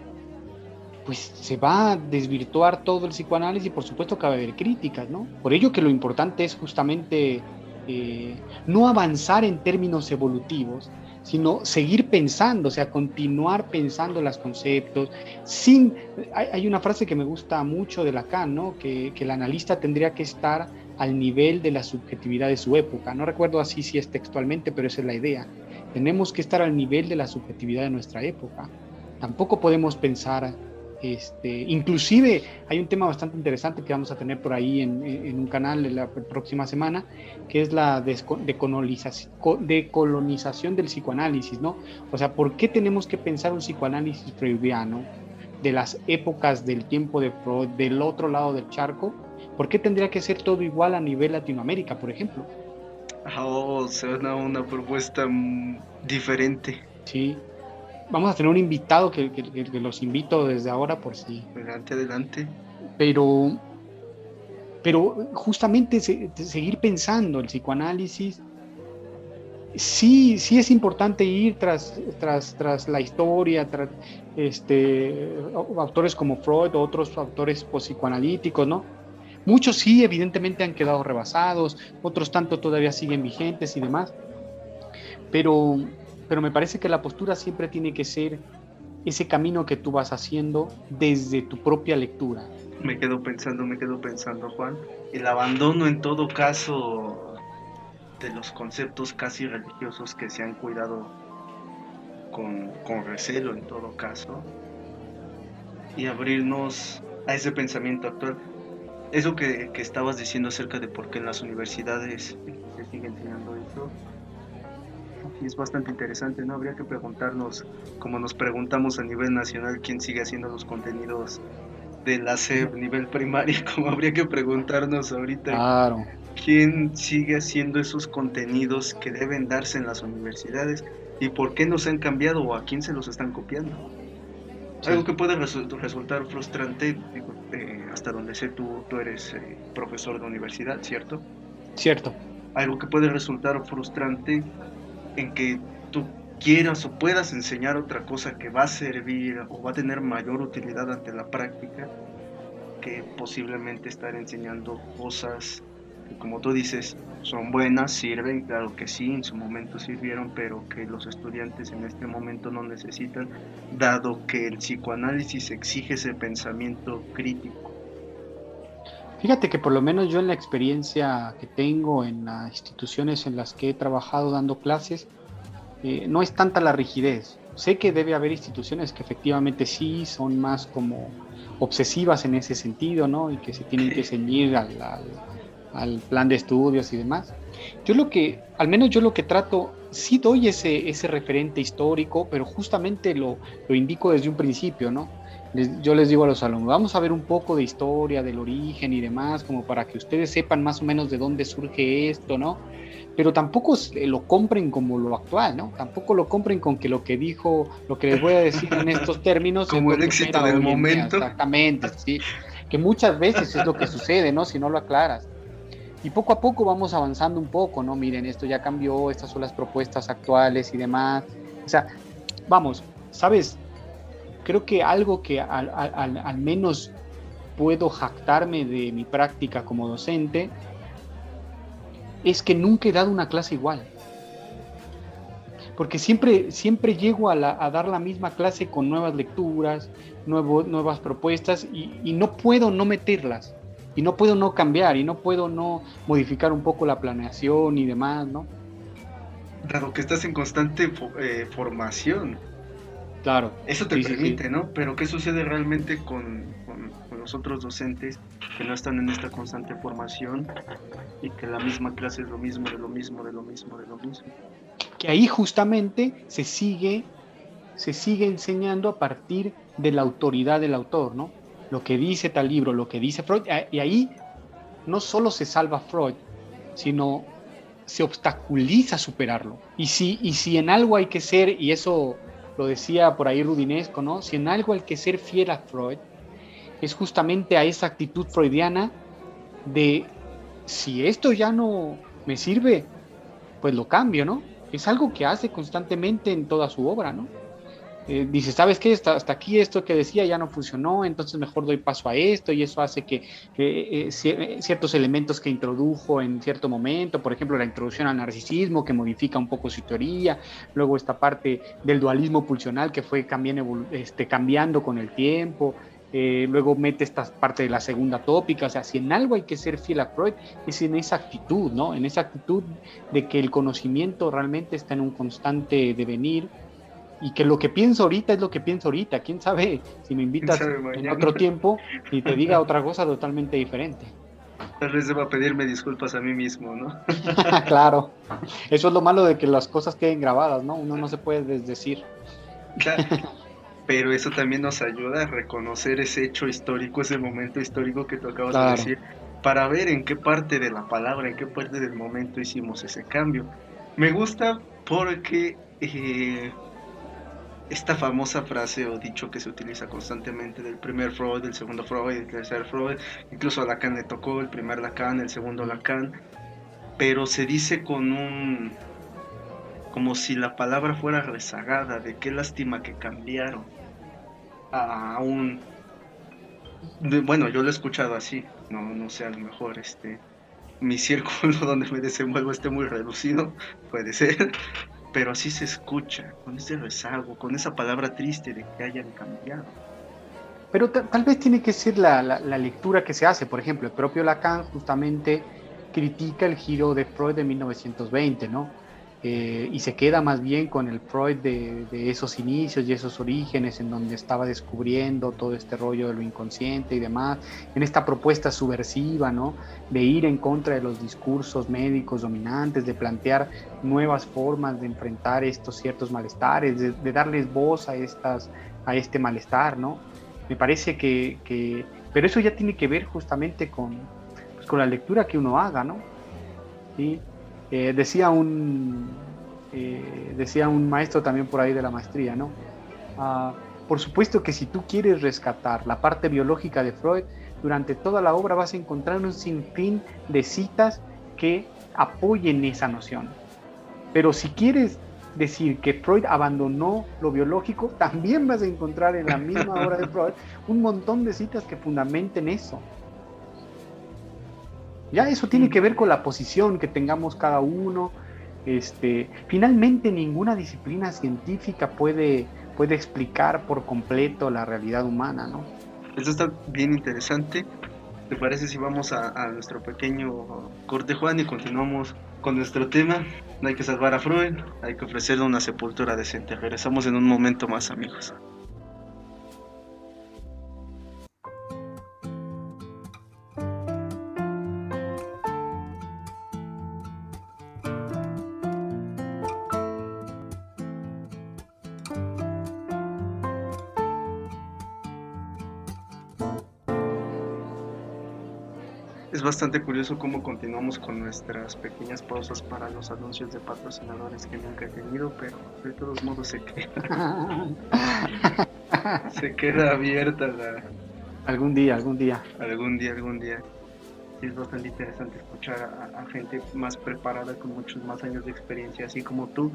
Speaker 2: pues se va a desvirtuar todo el psicoanálisis y por supuesto que va a haber críticas, ¿no? Por ello que lo importante es justamente eh, no avanzar en términos evolutivos, sino seguir pensando, o sea, continuar pensando los conceptos, sin, hay, una frase que me gusta mucho de Lacan, ¿no? Que, que, el analista tendría que estar al nivel de la subjetividad de su época, no recuerdo así si es textualmente, pero esa es la idea, tenemos que estar al nivel de la subjetividad de nuestra época, tampoco podemos pensar este, inclusive hay un tema bastante interesante que vamos a tener por ahí en, un canal la próxima semana, que es la decolonización, del psicoanálisis, ¿no? O sea, ¿por qué tenemos que pensar un psicoanálisis freudiano de las épocas del tiempo de Freud, del otro lado del charco? ¿Por qué tendría que ser todo igual a nivel Latinoamérica, por ejemplo?
Speaker 1: Oh, suena una propuesta diferente.
Speaker 2: Sí, vamos a tener un invitado que, los invito desde ahora por si.
Speaker 1: Adelante, adelante.
Speaker 2: Pero, pero justamente seguir pensando el psicoanálisis sí, sí es importante ir tras, tras, tras la historia, tras este, autores como Freud o otros autores psicoanalíticos, ¿no? Muchos sí, evidentemente han quedado rebasados, otros tanto todavía siguen vigentes y demás, pero, pero me parece que la postura siempre tiene que ser ese camino que tú vas haciendo desde tu propia lectura.
Speaker 1: Me quedo pensando, me quedo pensando, Juan. El abandono en todo caso de los conceptos casi religiosos que se han cuidado con, recelo en todo caso y abrirnos a ese pensamiento actual. Eso que, que, estabas diciendo acerca de por qué en las universidades se sigue enseñando eso, es bastante interesante, ¿no? Habría que preguntarnos, como nos preguntamos a nivel nacional, quién sigue haciendo los contenidos de la SEP nivel primario, (laughs) como habría que preguntarnos ahorita.
Speaker 2: Claro
Speaker 1: quién sigue haciendo esos contenidos que deben darse en las universidades y por qué no se han cambiado o a quién se los están copiando. Algo que puede resultar frustrante, eh, hasta donde sé tú, tú eres eh, profesor de universidad, ¿cierto?
Speaker 2: Cierto.
Speaker 1: Algo que puede resultar frustrante en que tú quieras o puedas enseñar otra cosa que va a servir o va a tener mayor utilidad ante la práctica que posiblemente estar enseñando cosas como tú dices, son buenas, sirven, claro que sí, en su momento sirvieron, pero que los estudiantes en este momento no necesitan, dado que el psicoanálisis exige ese pensamiento crítico.
Speaker 2: Fíjate que por lo menos yo en la experiencia que tengo en las instituciones en las que he trabajado dando clases, eh, no es tanta la rigidez. Sé que debe haber instituciones que efectivamente sí son más como obsesivas en ese sentido, ¿no? Y que se tienen que ceñir al al plan de estudios y demás. Yo lo que, al menos yo lo que trato, sí doy ese, ese referente histórico, pero justamente lo, lo indico desde un principio, ¿no? yo les digo a los alumnos, vamos a ver un poco de historia, del origen y demás, como para que ustedes sepan más o menos de dónde surge esto, ¿no? Pero tampoco lo compren como lo actual, ¿no? Tampoco lo compren con que lo que dijo, lo que les voy a decir en estos términos. (laughs)
Speaker 1: como el éxito del momento.
Speaker 2: Exactamente, sí. Que muchas veces es lo que sucede, ¿no? Si no lo aclaras. Y poco a poco vamos avanzando un poco, ¿no? Miren, esto ya cambió, estas son las propuestas actuales y demás. O sea, vamos, ¿sabes? Creo que algo que al, menos puedo jactarme de mi práctica como docente es que nunca he dado una clase igual. Porque siempre, siempre llego a, dar la misma clase con nuevas lecturas, nuevas propuestas y, y, no puedo no meterlas y no puedo no cambiar y no puedo no modificar un poco la planeación y demás, ¿no?
Speaker 1: Dado que estás en constante eh, formación.
Speaker 2: Claro.
Speaker 1: Eso te permite, ¿no? Pero ¿qué sucede realmente con, con, los otros docentes que no están en esta constante formación y que la misma clase es lo mismo, de lo mismo, de lo mismo, de lo mismo?
Speaker 2: Que ahí justamente se sigue, se sigue enseñando a partir de la autoridad del autor, ¿no? Lo que dice tal libro, lo que dice Freud, y ahí no solo se salva Freud, sino se obstaculiza superarlo. Y si, y si en algo hay que ser, y eso lo decía por ahí Rudinesco, ¿no? Si en algo hay que ser fiel a Freud, es justamente a esa actitud freudiana de si esto ya no me sirve, pues lo cambio, ¿no? Es algo que hace constantemente en toda su obra, ¿no? Eh, dice, ¿sabes qué? Hasta, aquí esto que decía ya no funcionó, entonces mejor doy paso a esto y eso hace que eh, ciertos elementos que introdujo en cierto momento, por ejemplo, la introducción al narcisismo que modifica un poco su teoría, luego esta parte del dualismo pulsional que fue también este, cambiando con el tiempo, eh, luego mete esta parte de la segunda tópica, o sea, si en algo hay que ser fiel a Freud, es en esa actitud, ¿no? En esa actitud de que el conocimiento realmente está en un constante devenir, y que lo que pienso ahorita es lo que pienso ahorita. ¿Quién sabe si me invitas en otro tiempo y te diga (laughs) otra cosa totalmente diferente?
Speaker 1: Tal vez deba pedirme disculpas a mí mismo, ¿no? (laughs)
Speaker 2: claro. Eso es lo malo de que las cosas queden grabadas, ¿no? Uno no se puede desdecir.
Speaker 1: Claro. (laughs) Pero eso también nos ayuda a reconocer ese hecho histórico, ese momento histórico que tú acabas de decir, para ver en qué parte de la palabra, en qué parte del momento hicimos ese cambio. Me gusta porque eh, esta famosa frase o dicho que se utiliza constantemente del primer Freud, del segundo Freud, del tercer Freud, incluso a Lacan le tocó el primer Lacan, el segundo Lacan, pero se dice con un como si la palabra fuera rezagada, de qué lástima que cambiaron a un bueno, yo lo he escuchado así, no, no sé, a lo mejor este mi (laughs) círculo donde me desenvuelvo esté muy reducido, puede ser, pero así se escucha, con ese rezago, con esa palabra triste de que hayan cambiado.
Speaker 2: Pero tal vez tiene que ser la, la, lectura que se hace. Por ejemplo, el propio Lacan justamente critica el giro de Freud de 1920, ¿no? Eh, y se queda más bien con el Freud de, esos inicios y esos orígenes en donde estaba descubriendo todo este rollo de lo inconsciente y demás, en esta propuesta subversiva, ¿no? De ir en contra de los discursos médicos dominantes, de plantear nuevas formas de enfrentar estos ciertos malestares, de, darles voz a, estas, a este malestar, ¿no? Me parece que, pero eso ya tiene que ver justamente con, pues, con la lectura que uno haga, ¿no? ¿Sí? Eh, decía, un, eh, decía un maestro también por ahí de la maestría, ¿no? Ah, por supuesto que si tú quieres rescatar la parte biológica de Freud, durante toda la obra vas a encontrar un sinfín de citas que apoyen esa noción. Pero si quieres decir que Freud abandonó lo biológico, también vas a encontrar en la misma obra de (laughs) Freud un montón de citas que fundamenten eso. Ya eso tiene que ver con la posición que tengamos cada uno. Este, finalmente ninguna disciplina científica puede, puede explicar por completo la realidad humana, ¿no?
Speaker 1: Eso está bien interesante. ¿Te parece si vamos a, a nuestro pequeño corte, Juan, y continuamos con nuestro tema? No hay que salvar a Freud, hay que ofrecerle una sepultura decente. Regresamos en un momento más, amigos. Bastante curioso cómo continuamos con nuestras pequeñas pausas para los anuncios de patrocinadores que nunca he tenido, pero de todos modos se queda. (laughs) se queda abierta la.
Speaker 2: Algún día, algún día.
Speaker 1: Algún día, algún día. es bastante interesante escuchar a, gente más preparada con muchos más años de experiencia, así como tú,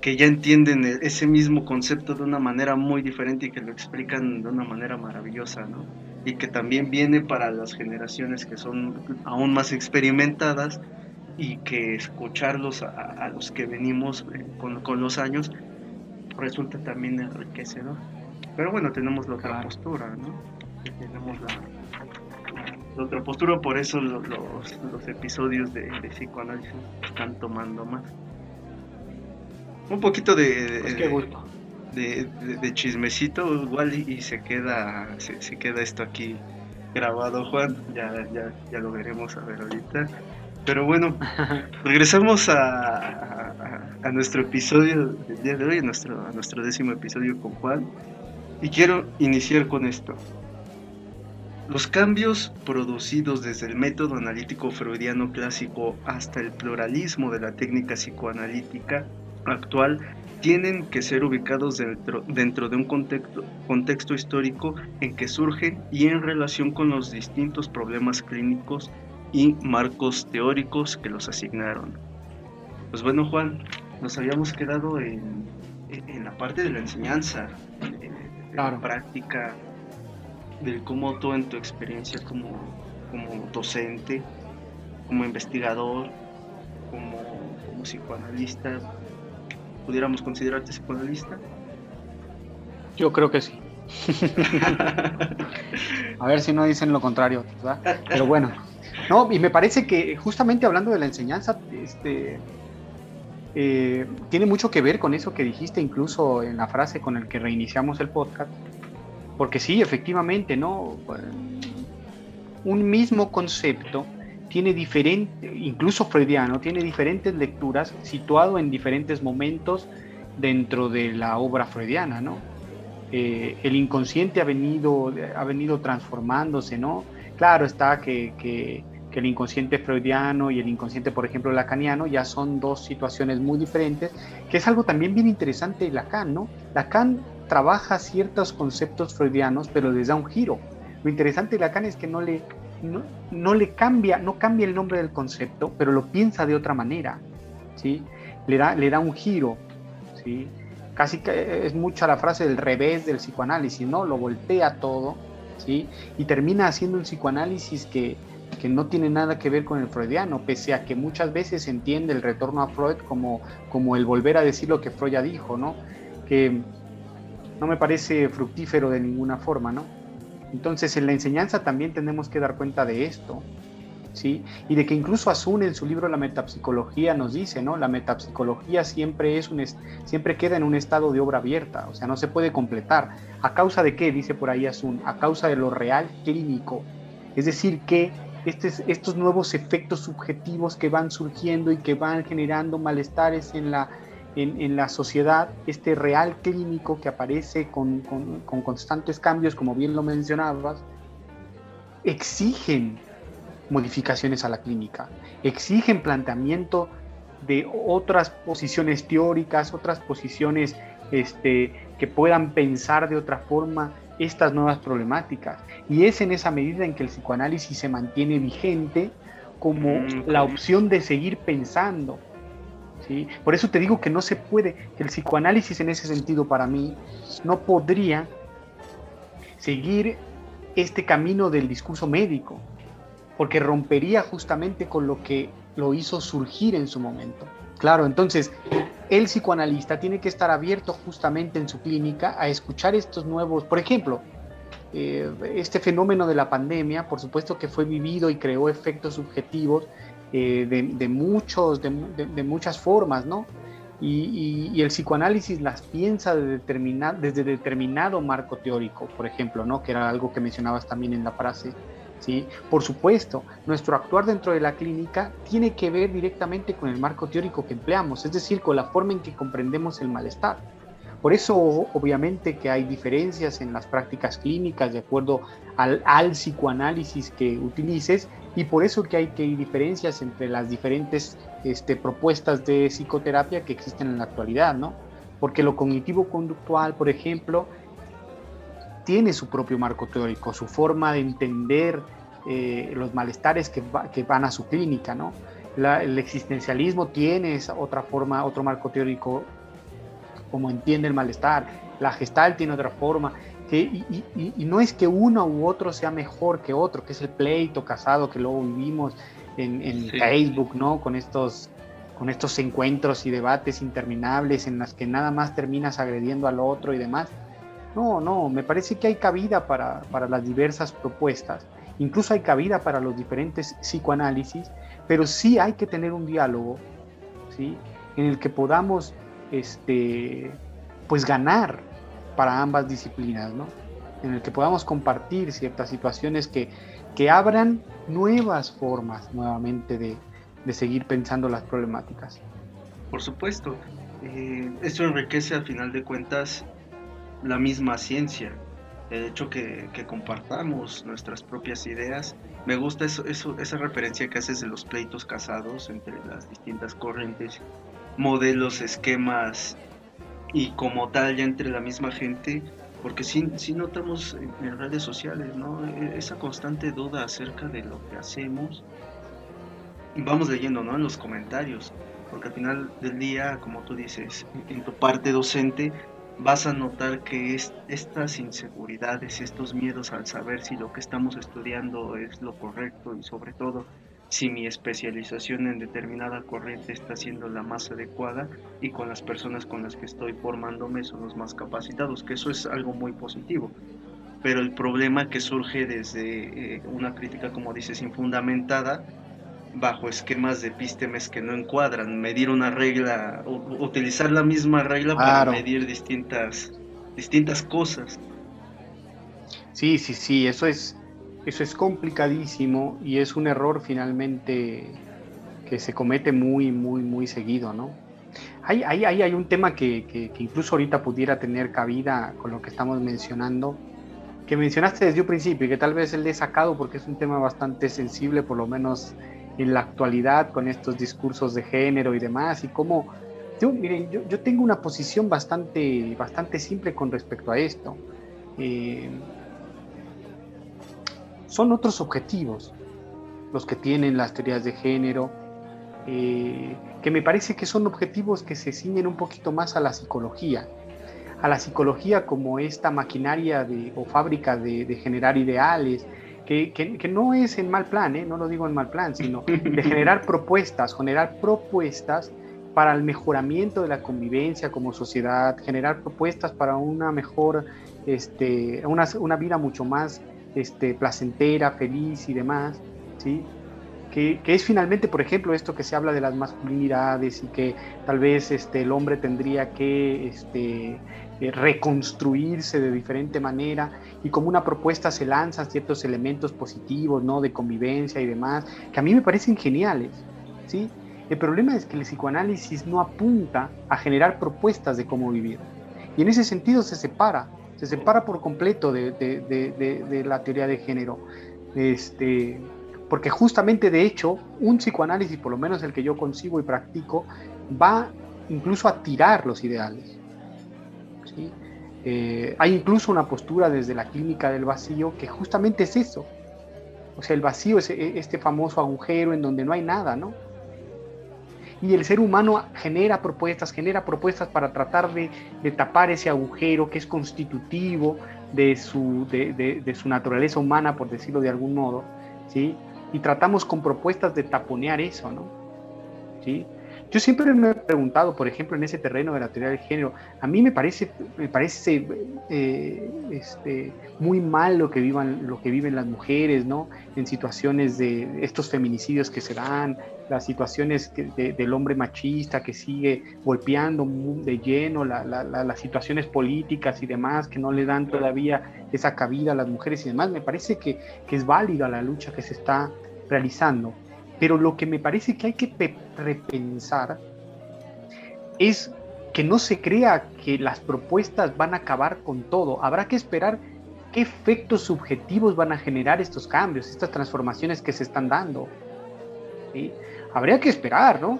Speaker 1: que ya entienden e, ese mismo concepto de una manera muy diferente y que lo explican de una manera maravillosa, ¿no? Y que también viene para las generaciones que son aún más experimentadas y que escucharlos a, los que venimos eh, con, los años resulta también enriquecedor. Pero bueno, tenemos la otra postura, ¿no? Tenemos la, otra postura, por eso los, los, episodios de, de, psicoanálisis están tomando más. Un poquito de...
Speaker 2: Pues qué gusto
Speaker 1: de, chismecito igual y, se queda se, queda esto aquí grabado Juan ya, ya, ya lo veremos a ver ahorita. Pero bueno (laughs) regresamos a, a, nuestro episodio del día de hoy a nuestro, a nuestro décimo episodio con Juan. Y quiero iniciar con esto. Los cambios producidos desde el método analítico freudiano clásico hasta el pluralismo de la técnica psicoanalítica actual tienen que ser ubicados dentro, dentro de un contexto, contexto histórico en que surgen y en relación con los distintos problemas clínicos y marcos teóricos que los asignaron. Pues bueno, Juan, nos habíamos quedado en, en la parte de la enseñanza, de, la práctica, de cómo tú en tu experiencia como, como docente, como investigador, como, como psicoanalista, pudiéramos considerarte psicoanalista?
Speaker 2: Yo creo que sí. (laughs) A ver si no dicen lo contrario, ¿verdad? Pero bueno. No, y me parece que justamente hablando de la enseñanza, este, eh, tiene mucho que ver con eso que dijiste incluso en la frase con el que reiniciamos el podcast. Porque sí, efectivamente, ¿no? Un mismo concepto tiene diferente, incluso freudiano, tiene diferentes lecturas situado en diferentes momentos dentro de la obra freudiana, ¿no? Eh, el inconsciente ha venido, ha venido transformándose, ¿no? Claro está que, que el inconsciente freudiano y el inconsciente, por ejemplo, lacaniano, ya son dos situaciones muy diferentes, que es algo también bien interesante de Lacan, ¿no? Lacan trabaja ciertos conceptos freudianos, pero les da un giro. Lo interesante de Lacan es que no le, no, le cambia, no cambia el nombre del concepto, pero lo piensa de otra manera, ¿sí? Le da, le da un giro, ¿sí? Casi que es mucha la frase del revés del psicoanálisis, ¿no? Lo voltea todo, ¿sí? Y termina haciendo un psicoanálisis que, que no tiene nada que ver con el freudiano, pese a que muchas veces se entiende el retorno a Freud como, como el volver a decir lo que Freud ya dijo, ¿no? Que no me parece fructífero de ninguna forma, ¿no? Entonces en la enseñanza también tenemos que dar cuenta de esto, ¿sí? Y de que incluso Asun en su libro La metapsicología nos dice, ¿no? La metapsicología siempre, es un siempre queda en un estado de obra abierta, o sea, no se puede completar. ¿A causa de qué? Dice por ahí Asun, a causa de lo real clínico. Es decir, que estos nuevos efectos subjetivos que van surgiendo y que van generando malestares en la, en, la sociedad, este real clínico que aparece con, con, constantes cambios, como bien lo mencionabas, exigen modificaciones a la clínica, exigen planteamiento de otras posiciones teóricas, otras posiciones este, que puedan pensar de otra forma estas nuevas problemáticas. Y es en esa medida en que el psicoanálisis se mantiene vigente como mm, la opción de seguir pensando. Por eso te digo que no se puede, el psicoanálisis en ese sentido para mí no podría seguir este camino del discurso médico, porque rompería justamente con lo que lo hizo surgir en su momento. Claro, entonces el psicoanalista tiene que estar abierto justamente en su clínica a escuchar estos nuevos, por ejemplo, eh, este fenómeno de la pandemia, por supuesto que fue vivido y creó efectos subjetivos eh, de, muchos, de, muchas formas, ¿no? Y, el psicoanálisis las piensa de desde determinado marco teórico, por ejemplo, ¿no? Que era algo que mencionabas también en la frase ¿sí? Por supuesto, nuestro actuar dentro de la clínica tiene que ver directamente con el marco teórico que empleamos, es decir, con la forma en que comprendemos el malestar. Por eso, obviamente, que hay diferencias en las prácticas clínicas de acuerdo al, psicoanálisis que utilices y por eso que hay que hay diferencias entre las diferentes este, propuestas de psicoterapia que existen en la actualidad, ¿no? Porque lo cognitivo-conductual, por ejemplo, tiene su propio marco teórico, su forma de entender eh, los malestares que, que, van a su clínica, ¿no? el existencialismo tiene otra forma, otro marco teórico, como entiende el malestar. La gestal tiene otra forma. Que, y, no es que uno u otro sea mejor que otro, que es el pleito casado que luego vivimos en, Facebook, ¿no? Con estos, con estos encuentros y debates interminables en las que nada más terminas agrediendo al otro y demás no, no, me parece que hay cabida para, las diversas propuestas, incluso hay cabida para los diferentes psicoanálisis, pero sí hay que tener un diálogo, ¿sí? En el que podamos, este, pues ganar para ambas disciplinas, ¿no? En el que podamos compartir ciertas situaciones que, que abran nuevas formas nuevamente de, seguir pensando las problemáticas.
Speaker 1: Por supuesto, eh, esto enriquece al final de cuentas la misma ciencia. El hecho que, que compartamos nuestras propias ideas. Me gusta eso, eso, esa referencia que haces de los pleitos casados entre las distintas corrientes, modelos, esquemas y como tal ya entre la misma gente, porque sí, sí notamos en, redes sociales, ¿no? E, esa constante duda acerca de lo que hacemos. Y vamos leyendo, ¿no? En los comentarios, porque al final del día, como tú dices, en tu parte docente, vas a notar que estas inseguridades, estos miedos al saber si lo que estamos estudiando es lo correcto y sobre todo si mi especialización en determinada corriente está siendo la más adecuada y con las personas con las que estoy formándome son los más capacitados, que eso es algo muy positivo. Pero el problema que surge desde eh, una crítica, como dices, infundamentada, bajo esquemas de epístemes que no encuadran, medir una regla, utilizar la misma regla para medir distintas, distintas cosas.
Speaker 2: Sí, sí, sí, eso es, eso es complicadísimo y es un error finalmente que se comete muy, muy, muy seguido, ¿no? Hay, hay, hay, un tema que, que, incluso ahorita pudiera tener cabida con lo que estamos mencionando, que mencionaste desde un principio y que tal vez le he sacado porque es un tema bastante sensible, por lo menos en la actualidad, con estos discursos de género y demás, y cómo, yo, miren, yo, yo tengo una posición bastante, bastante simple con respecto a esto. Eh, son otros objetivos los que tienen las teorías de género, eh, que me parece que son objetivos que se ciñen un poquito más a la psicología, a la psicología como esta maquinaria de, o fábrica de, generar ideales, que, que, no es en mal plan, ¿eh? no lo digo en mal plan, sino de generar (laughs) propuestas, generar propuestas para el mejoramiento de la convivencia como sociedad, generar propuestas para una mejor, este, una, una vida mucho más este, placentera, feliz y demás, ¿sí? Que, que, es finalmente, por ejemplo, esto que se habla de las masculinidades y que tal vez este, el hombre tendría que este, eh, reconstruirse de diferente manera y como una propuesta se lanzan ciertos elementos positivos, ¿no? De convivencia y demás, que a mí me parecen geniales, ¿sí? El problema es que el psicoanálisis no apunta a generar propuestas de cómo vivir. Y en ese sentido se separa se separa por completo de, la teoría de género. Este, porque justamente de hecho, un psicoanálisis, por lo menos el que yo consigo y practico, va incluso a tirar los ideales. Eh, hay incluso una postura desde la clínica del vacío que justamente es eso. O sea, el vacío es este famoso agujero en donde no hay nada, ¿no? Y el ser humano genera propuestas, genera propuestas para tratar de, tapar ese agujero que es constitutivo de su, de, su naturaleza humana, por decirlo de algún modo, ¿sí? Y tratamos con propuestas de taponear eso, ¿no? ¿Sí? Yo siempre me he preguntado, por ejemplo, en ese terreno de la teoría del género, a mí me parece, me parece eh, este, muy mal lo que, vivan, lo que viven las mujeres, ¿no? En situaciones de estos feminicidios que se dan, las situaciones del hombre machista que sigue golpeando de lleno, las situaciones políticas y demás que no le dan todavía esa cabida a las mujeres y demás. Me parece que, que es válida la lucha que se está realizando pero lo que me parece que hay que repensar es que no se crea que las propuestas van a acabar con todo. Habrá que esperar qué efectos subjetivos van a generar estos cambios, estas transformaciones que se están dando. Habría que esperar, ¿no?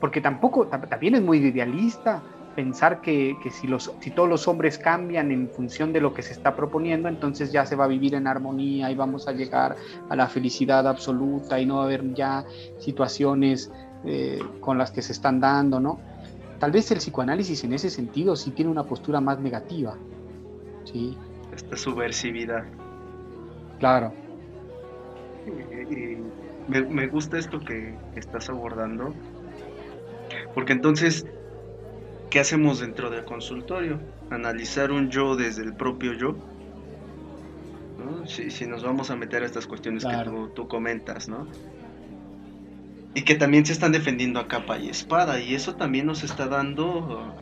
Speaker 2: Porque tampoco, también es muy idealista pensar que, si, los, si todos los hombres cambian en función de lo que se está proponiendo, entonces ya se va a vivir en armonía y vamos a llegar a la felicidad absoluta y no va a haber ya situaciones eh, con las que se están dando, ¿no? Tal vez el psicoanálisis en ese sentido sí tiene una postura más negativa, ¿sí?
Speaker 1: Esta subversividad.
Speaker 2: Claro.
Speaker 1: Me, me gusta esto que estás abordando, porque entonces ¿Qué hacemos dentro del consultorio? Analizar un yo desde el propio yo. Si, nos vamos a meter a estas cuestiones que tú, comentas, ¿no? Y que también se están defendiendo a capa y espada, y eso también nos está dando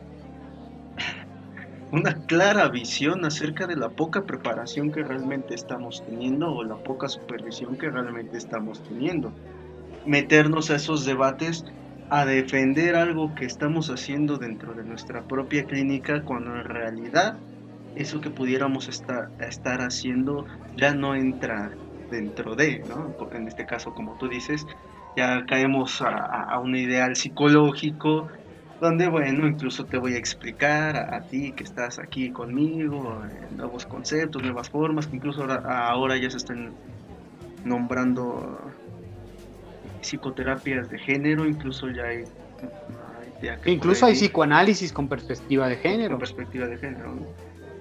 Speaker 1: una clara visión acerca de la poca preparación que realmente estamos teniendo o la poca supervisión que realmente estamos teniendo. Meternos a esos debates a defender algo que estamos haciendo dentro de nuestra propia clínica cuando en realidad eso que pudiéramos estar, haciendo ya no entra dentro de, ¿no? En este caso, como tú dices, ya caemos a, un ideal psicológico donde, bueno, incluso te voy a explicar a, ti que estás aquí conmigo, eh, nuevos conceptos, nuevas formas, que incluso ahora, ahora ya se están nombrando psicoterapias de género, incluso ya hay...
Speaker 2: incluso hay psicoanálisis con perspectiva de género.
Speaker 1: Con perspectiva de género,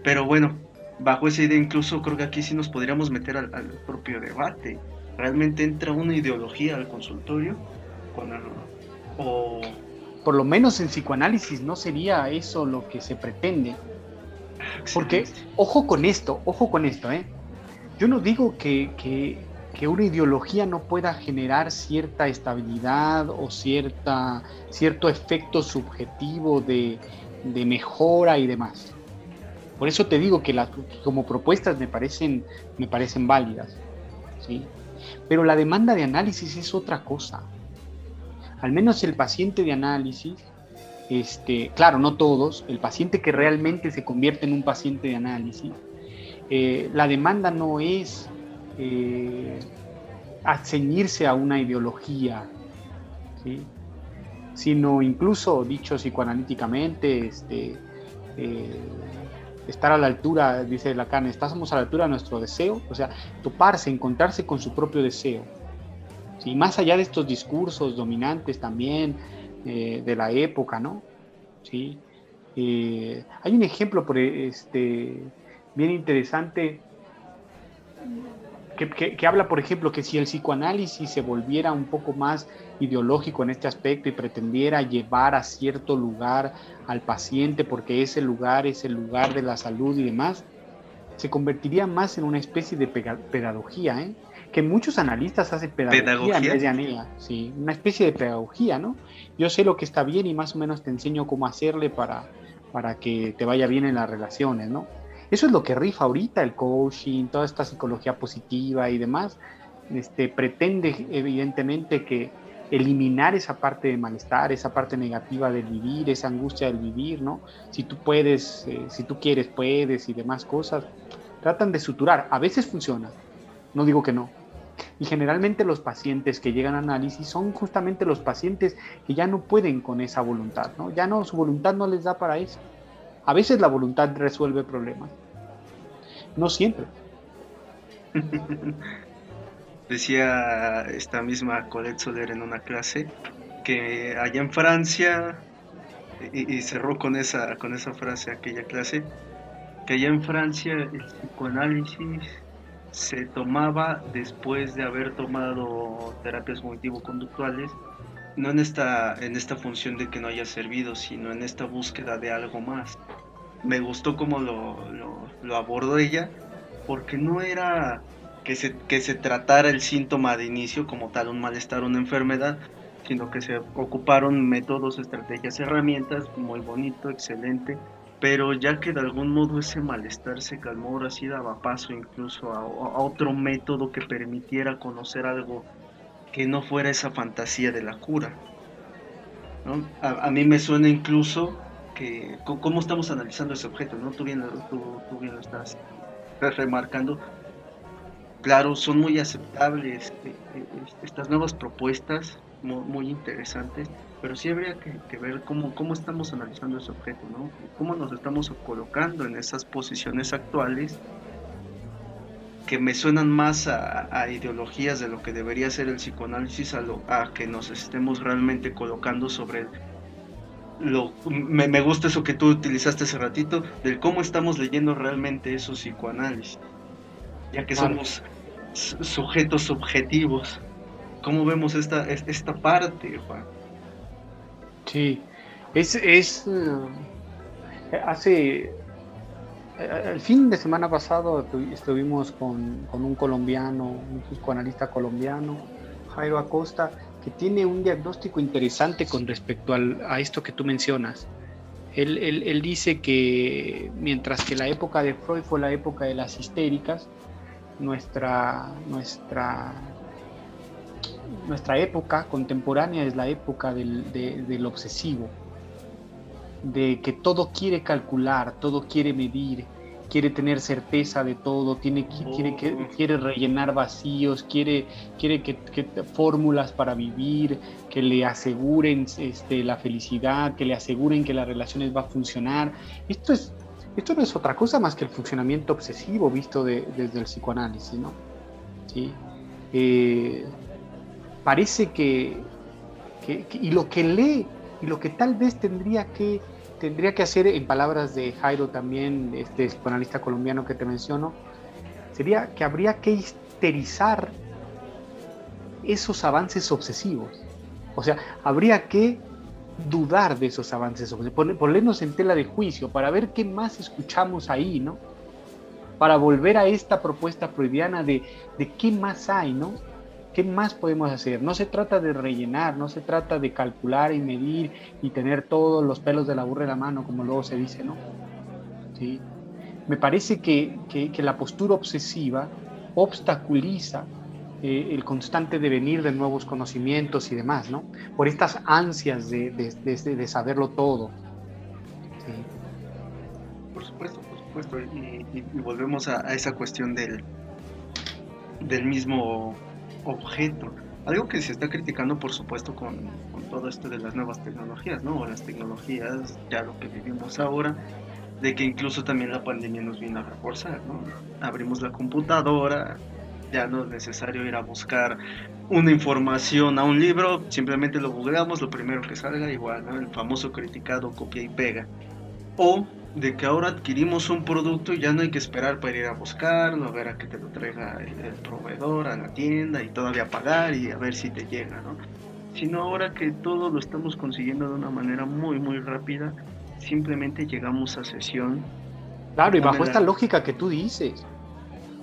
Speaker 1: Pero bueno, bajo esa idea incluso creo que aquí sí nos podríamos meter al, propio debate. ¿Realmente entra una ideología al consultorio? o...
Speaker 2: Por lo menos en psicoanálisis no sería eso lo que se pretende. Porque, ojo con esto, ojo con esto, ¿eh? Yo no digo que, que, que una ideología no pueda generar cierta estabilidad o cierta, cierto efecto subjetivo de, mejora y demás. Por eso te digo que las, como propuestas me parecen, me parecen válidas. ¿sí? Pero la demanda de análisis es otra cosa. Al menos el paciente de análisis, este, claro, no todos, el paciente que realmente se convierte en un paciente de análisis, Eh, la demanda no es eh, a una ideología, sino incluso, dicho psicoanalíticamente, este, eh, estar a la altura, dice Lacan, estamos a la altura de nuestro deseo, o sea, toparse, encontrarse con su propio deseo. ¿Sí? Más allá de estos discursos dominantes también eh, de la época, ¿no? ¿Sí? Eh, hay un ejemplo por, este, bien interesante que, habla, por ejemplo, que si el psicoanálisis se volviera un poco más ideológico en este aspecto y pretendiera llevar a cierto lugar al paciente, porque ese lugar es el lugar de la salud y demás, se convertiría más en una especie de pedagogía, ¿eh? Que muchos analistas hacen pedagogía, en vez de anila, sí, una especie de pedagogía, ¿no? Yo sé lo que está bien y más o menos te enseño cómo hacerle para, para que te vaya bien en las relaciones, ¿no? Eso es lo que rifa ahorita el coaching, toda esta psicología positiva y demás. Este, pretende evidentemente que eliminar esa parte de malestar, esa parte negativa del vivir, esa angustia del vivir, ¿no? Si tú puedes, eh, si tú quieres, puedes y demás cosas. Tratan de suturar. A veces funciona, no digo que no. Y generalmente los pacientes que llegan a análisis son justamente los pacientes que ya no pueden con esa voluntad, ¿no? Ya no, su voluntad no les da para eso. A veces la voluntad resuelve problemas. No siempre. (laughs)
Speaker 1: Decía esta misma Colette Soler en una clase que allá en Francia, y, cerró con esa, con esa frase aquella clase, que allá en Francia el psicoanálisis se tomaba después de haber tomado terapias cognitivo-conductuales, no en esta, en esta función de que no haya servido, sino en esta búsqueda de algo más. Me gustó cómo lo, lo, abordó ella, porque no era que se, que se tratara el síntoma de inicio como tal, un malestar, una enfermedad, sino que se ocuparon métodos, estrategias, herramientas, muy bonito, excelente, pero ya que de algún modo ese malestar se calmó, ahora sí daba paso incluso a, otro método que permitiera conocer algo que no fuera esa fantasía de la cura. a, mí me suena incluso cómo estamos analizando ese objeto, ¿no? Tú bien, tú, bien lo estás remarcando. Claro, son muy aceptables eh, eh, estas nuevas propuestas, muy, interesantes, pero sí habría que, ver cómo, cómo estamos analizando ese objeto, ¿no? Cómo nos estamos colocando en esas posiciones actuales que me suenan más a, ideologías de lo que debería ser el psicoanálisis, a, lo, a que nos estemos realmente colocando sobre el lo, me, gusta eso que tú utilizaste hace ratito, del cómo estamos leyendo realmente esos psicoanálisis, ya que somos sujetos objetivos. ¿Cómo vemos esta, esta parte, Juan?
Speaker 2: Sí, es, es eh, hace eh, el fin de semana pasado estuvimos con, con un colombiano, un psicoanalista colombiano, Jairo Acosta, que tiene un diagnóstico interesante con respecto a esto que tú mencionas. Él, dice que mientras que la época de Freud fue la época de las histéricas, nuestra, nuestra, nuestra época contemporánea es la época del, del obsesivo, de que todo quiere calcular, todo quiere medir, quiere tener certeza de todo, tiene, quiere, quiere rellenar vacíos, quiere, quiere que, fórmulas para vivir, que le aseguren este, la felicidad, que le aseguren que las relaciones va a funcionar. Esto, es, esto no es otra cosa más que el funcionamiento obsesivo visto desde el psicoanálisis, ¿no? ¿Sí? Eh, parece que, y lo que lee, y lo que tal vez tendría que tendría que hacer, en palabras de Jairo también, este psicoanalista colombiano que te menciono, sería que habría que histerizar esos avances obsesivos. O sea, habría que dudar de esos avances obsesivos, ponernos en tela de juicio para ver qué más escuchamos ahí, ¿no? Para volver a esta propuesta freudiana de, de qué más hay, ¿no? ¿Qué más podemos hacer? No se trata de rellenar, no se trata de calcular y medir y tener todos los pelos de la burra en la mano, como luego se dice, ¿no? ¿Sí? Me parece que, la postura obsesiva obstaculiza eh, el constante devenir de nuevos conocimientos y demás, ¿no? Por estas ansias de, de, saberlo todo.
Speaker 1: Por supuesto, por supuesto, y, volvemos a, esa cuestión del, del mismo objeto. Algo que se está criticando, por supuesto, con, todo esto de las nuevas tecnologías, ¿no? O las tecnologías, ya lo que vivimos ahora, de que incluso también la pandemia nos vino a reforzar, ¿no? Abrimos la computadora, ya no es necesario ir a buscar una información a un libro, simplemente lo googleamos, lo primero que salga, igual, ¿no? El famoso criticado copia y pega. O de que ahora adquirimos un producto y ya no hay que esperar para ir a buscarlo, a ver a que te lo traiga el, proveedor a la tienda y todavía pagar y a ver si te llega, ¿no? Sino ahora que todo lo estamos consiguiendo de una manera muy, muy rápida, simplemente llegamos a sesión.
Speaker 2: Claro, y bajo esta lógica que tú dices.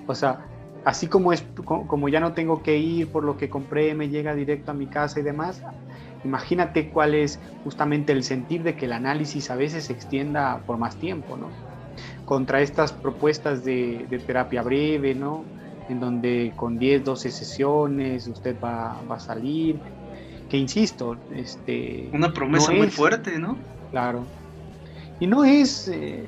Speaker 2: O sea, así como, es, como ya no tengo que ir por lo que compré, me llega directo a mi casa y demás, imagínate cuál es justamente el sentir de que el análisis a veces se extienda por más tiempo, ¿no? Contra estas propuestas de, terapia breve, ¿no? En donde con 10, 12 sesiones usted va, a salir, que insisto, este...
Speaker 1: Una promesa muy fuerte, ¿no?
Speaker 2: Claro. Y no es... Eh,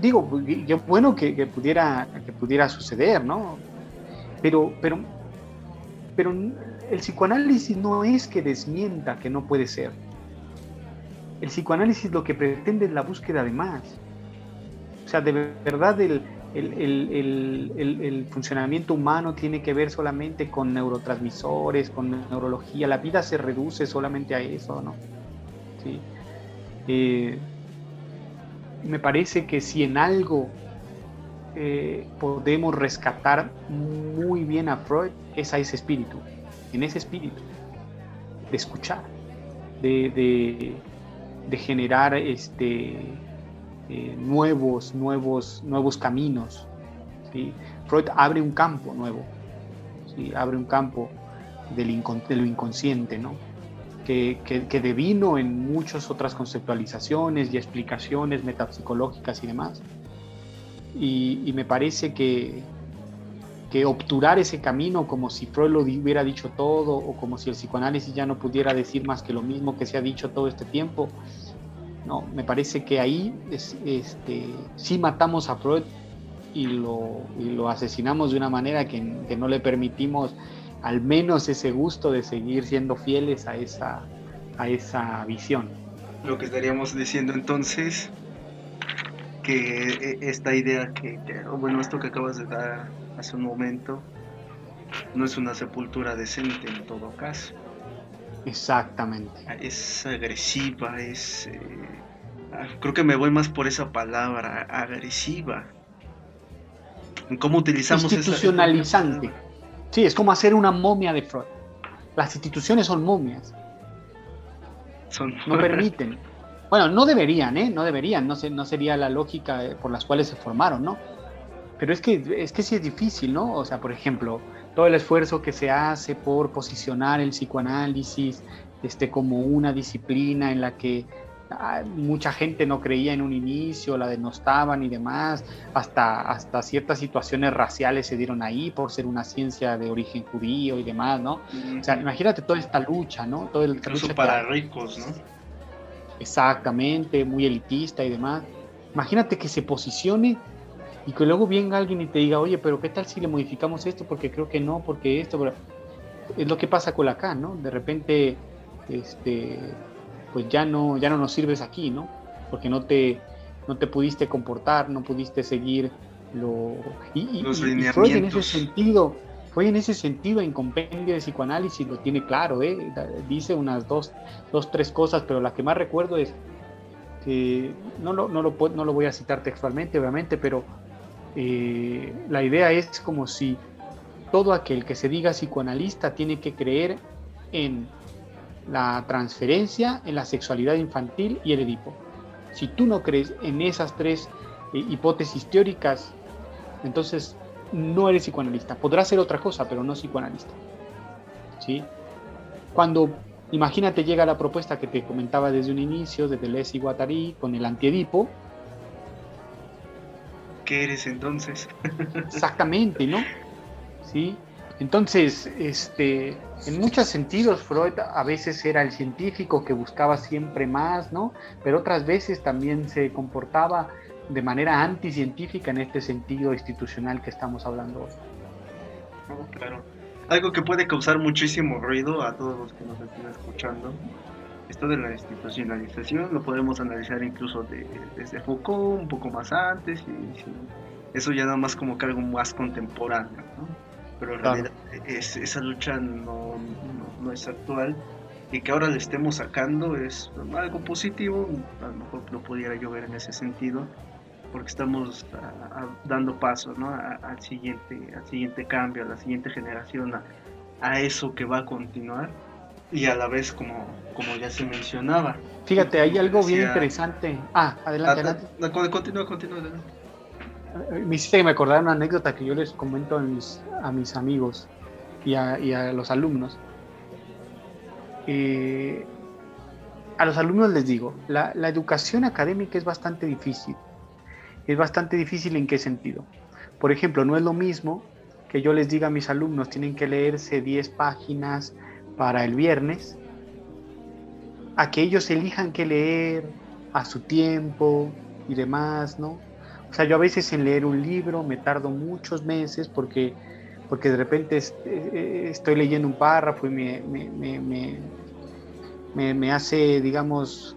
Speaker 2: digo, qué bueno que, que, pudiera, que pudiera suceder, ¿no? Pero, pero, pero el psicoanálisis no es que desmienta que no puede ser. El psicoanálisis lo que pretende es la búsqueda de más. O sea, de verdad el, el, funcionamiento humano tiene que ver solamente con neurotransmisores, con neurología. La vida se reduce solamente a eso, ¿no? ¿Sí? Eh, me parece que si en algo eh, podemos rescatar muy bien a Freud es a ese espíritu, en ese espíritu de escuchar, de, generar este, eh, nuevos, nuevos, nuevos caminos. Freud abre un campo nuevo, abre un campo del de lo inconsciente, ¿no? Que, que, devino en muchas otras conceptualizaciones y explicaciones metapsicológicas y demás y, me parece que, que obturar ese camino como si Freud lo hubiera dicho todo o como si el psicoanálisis ya no pudiera decir más que lo mismo que se ha dicho todo este tiempo. No, me parece que ahí es, este, sí matamos a Freud y lo, y lo asesinamos de una manera que, que, no le permitimos al menos ese gusto de seguir siendo fieles a esa, a esa visión.
Speaker 1: Lo que estaríamos diciendo entonces que eh, esta idea que, bueno, esto que acabas de dar hace un momento, no es una sepultura decente en todo caso.
Speaker 2: Exactamente.
Speaker 1: Es agresiva, es... Eh, ah, creo que me voy más por esa palabra, agresiva. ¿Cómo utilizamos
Speaker 2: Institucionalizante. sí, es como hacer una momia de Freud. Las instituciones son momias. Son... No (laughs) permiten. Bueno, no deberían, ¿eh? No deberían, no, no sería la lógica eh, por las cuales se formaron, ¿no? Pero es que, es que sí es difícil, ¿no? O sea, por ejemplo, todo el esfuerzo que se hace por posicionar el psicoanálisis este, como una disciplina en la que ah, mucha gente no creía en un inicio, la denostaban y demás, hasta, hasta ciertas situaciones raciales se dieron ahí por ser una ciencia de origen judío y demás, ¿no? O sea, imagínate toda esta lucha, ¿no? Todo el,
Speaker 1: Incluso para ricos, ¿no?
Speaker 2: exactamente, muy elitista y demás. Imagínate que se posicione y que luego venga alguien y te diga, oye, pero ¿qué tal si le modificamos esto? Porque creo que no, porque esto, pero... es lo que pasa con la K, ¿no? De repente, este, pues ya no, ya no nos sirves aquí, ¿no? Porque no te, no te pudiste comportar, no pudiste seguir lo... Y,
Speaker 1: Los lineamientos.
Speaker 2: en ese sentido, fue en ese sentido, en compendio de psicoanálisis lo tiene claro, ¿eh? dice unas dos, dos, tres cosas, pero la que más recuerdo es que no lo, no lo, no lo voy a citar textualmente, obviamente, pero eh, la idea es como si todo aquel que se diga psicoanalista tiene que creer en la transferencia, en la sexualidad infantil y el Edipo. Si tú no crees en esas tres eh, hipótesis teóricas, entonces no eres psicoanalista. Podrás ser otra cosa, pero no psicoanalista. ¿Sí? Cuando, imagínate, llega la propuesta que te comentaba desde un inicio, de Deleuze y Guattari, con el antiedipo.
Speaker 1: ¿Qué eres entonces? (laughs)
Speaker 2: Exactamente, ¿no? ¿Sí? Entonces, este, en muchos sentidos, Freud a veces era el científico que buscaba siempre más, ¿no? Pero otras veces también se comportaba de manera anticientífica en este sentido institucional que estamos hablando hoy.
Speaker 1: claro. Algo que puede causar muchísimo ruido a todos los que nos estén escuchando. Esto de la institucionalización lo podemos analizar incluso desde Foucault, un poco más antes, y, eso ya nada más como que algo más contemporáneo, ¿no? Pero en realidad esa lucha no, no es actual y que ahora le estemos sacando es algo positivo, a lo mejor lo pudiera yo ver en ese sentido, porque estamos dando paso ¿no? al, siguiente, al siguiente cambio, a la siguiente generación, a, eso que va a continuar y a la vez como, como ya se mencionaba.
Speaker 2: Fíjate, hay algo bien interesante. Ah, adelante,
Speaker 1: ah, adelante. Continúa, continúa,
Speaker 2: Me hiciste que me acordara una anécdota que yo les comento a mis, a mis amigos y a, y a los alumnos eh, a los alumnos les digo, la, educación académica es bastante difícil. Es bastante difícil en qué sentido. Por ejemplo, no es lo mismo que yo les diga a mis alumnos, tienen que leerse 10 páginas para el viernes, a que ellos elijan qué leer a su tiempo y demás, ¿no? O sea, yo a veces en leer un libro me tardo muchos meses porque porque de repente eh, estoy leyendo un párrafo y me, me, hace, digamos,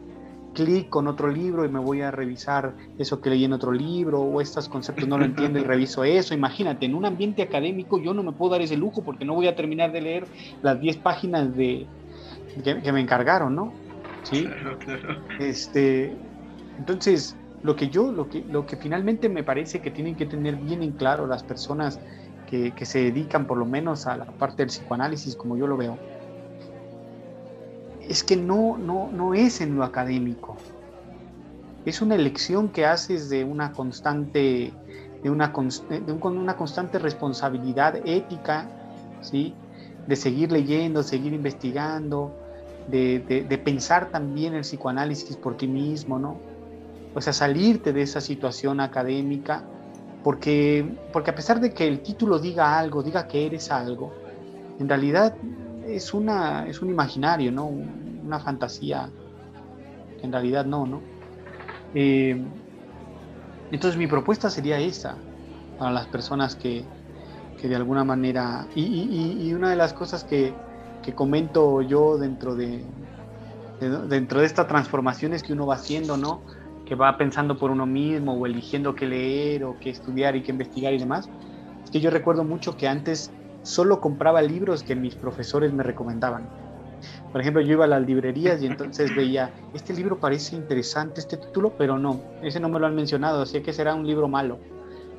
Speaker 2: clic con otro libro y me voy a revisar eso que leí en otro libro o estos conceptos no lo entiendo y (laughs) reviso eso. Imagínate, en un ambiente académico yo no me puedo dar ese lujo porque no voy a terminar de leer las 10 páginas de, que, me encargaron, ¿no? Sí. Este, entonces, lo que yo, lo que, lo que finalmente me parece que tienen que tener bien en claro las personas que, se dedican por lo menos a la parte del psicoanálisis, como yo lo veo, es que no, no, no es en lo académico. Es una elección que haces de una constante, de una, de una constante responsabilidad ética, ¿sí? de seguir leyendo, seguir investigando, de, de, pensar también el psicoanálisis por ti mismo, ¿no? O sea, salirte de esa situación académica porque, porque a pesar de que el título diga algo, diga que eres algo, en realidad es, una, es un imaginario, ¿no? Una fantasía, en realidad no, ¿no? Eh, entonces mi propuesta sería esa, para las personas que, de alguna manera, y, una de las cosas que, comento yo dentro de, dentro de esta transformación es que uno va haciendo, ¿no? que va pensando por uno mismo o eligiendo qué leer o qué estudiar y qué investigar y demás, es que yo recuerdo mucho que antes solo compraba libros que mis profesores me recomendaban. Por ejemplo, yo iba a las librerías y entonces (laughs) veía, este libro parece interesante, este título, pero no, ese no me lo han mencionado, así que será un libro malo.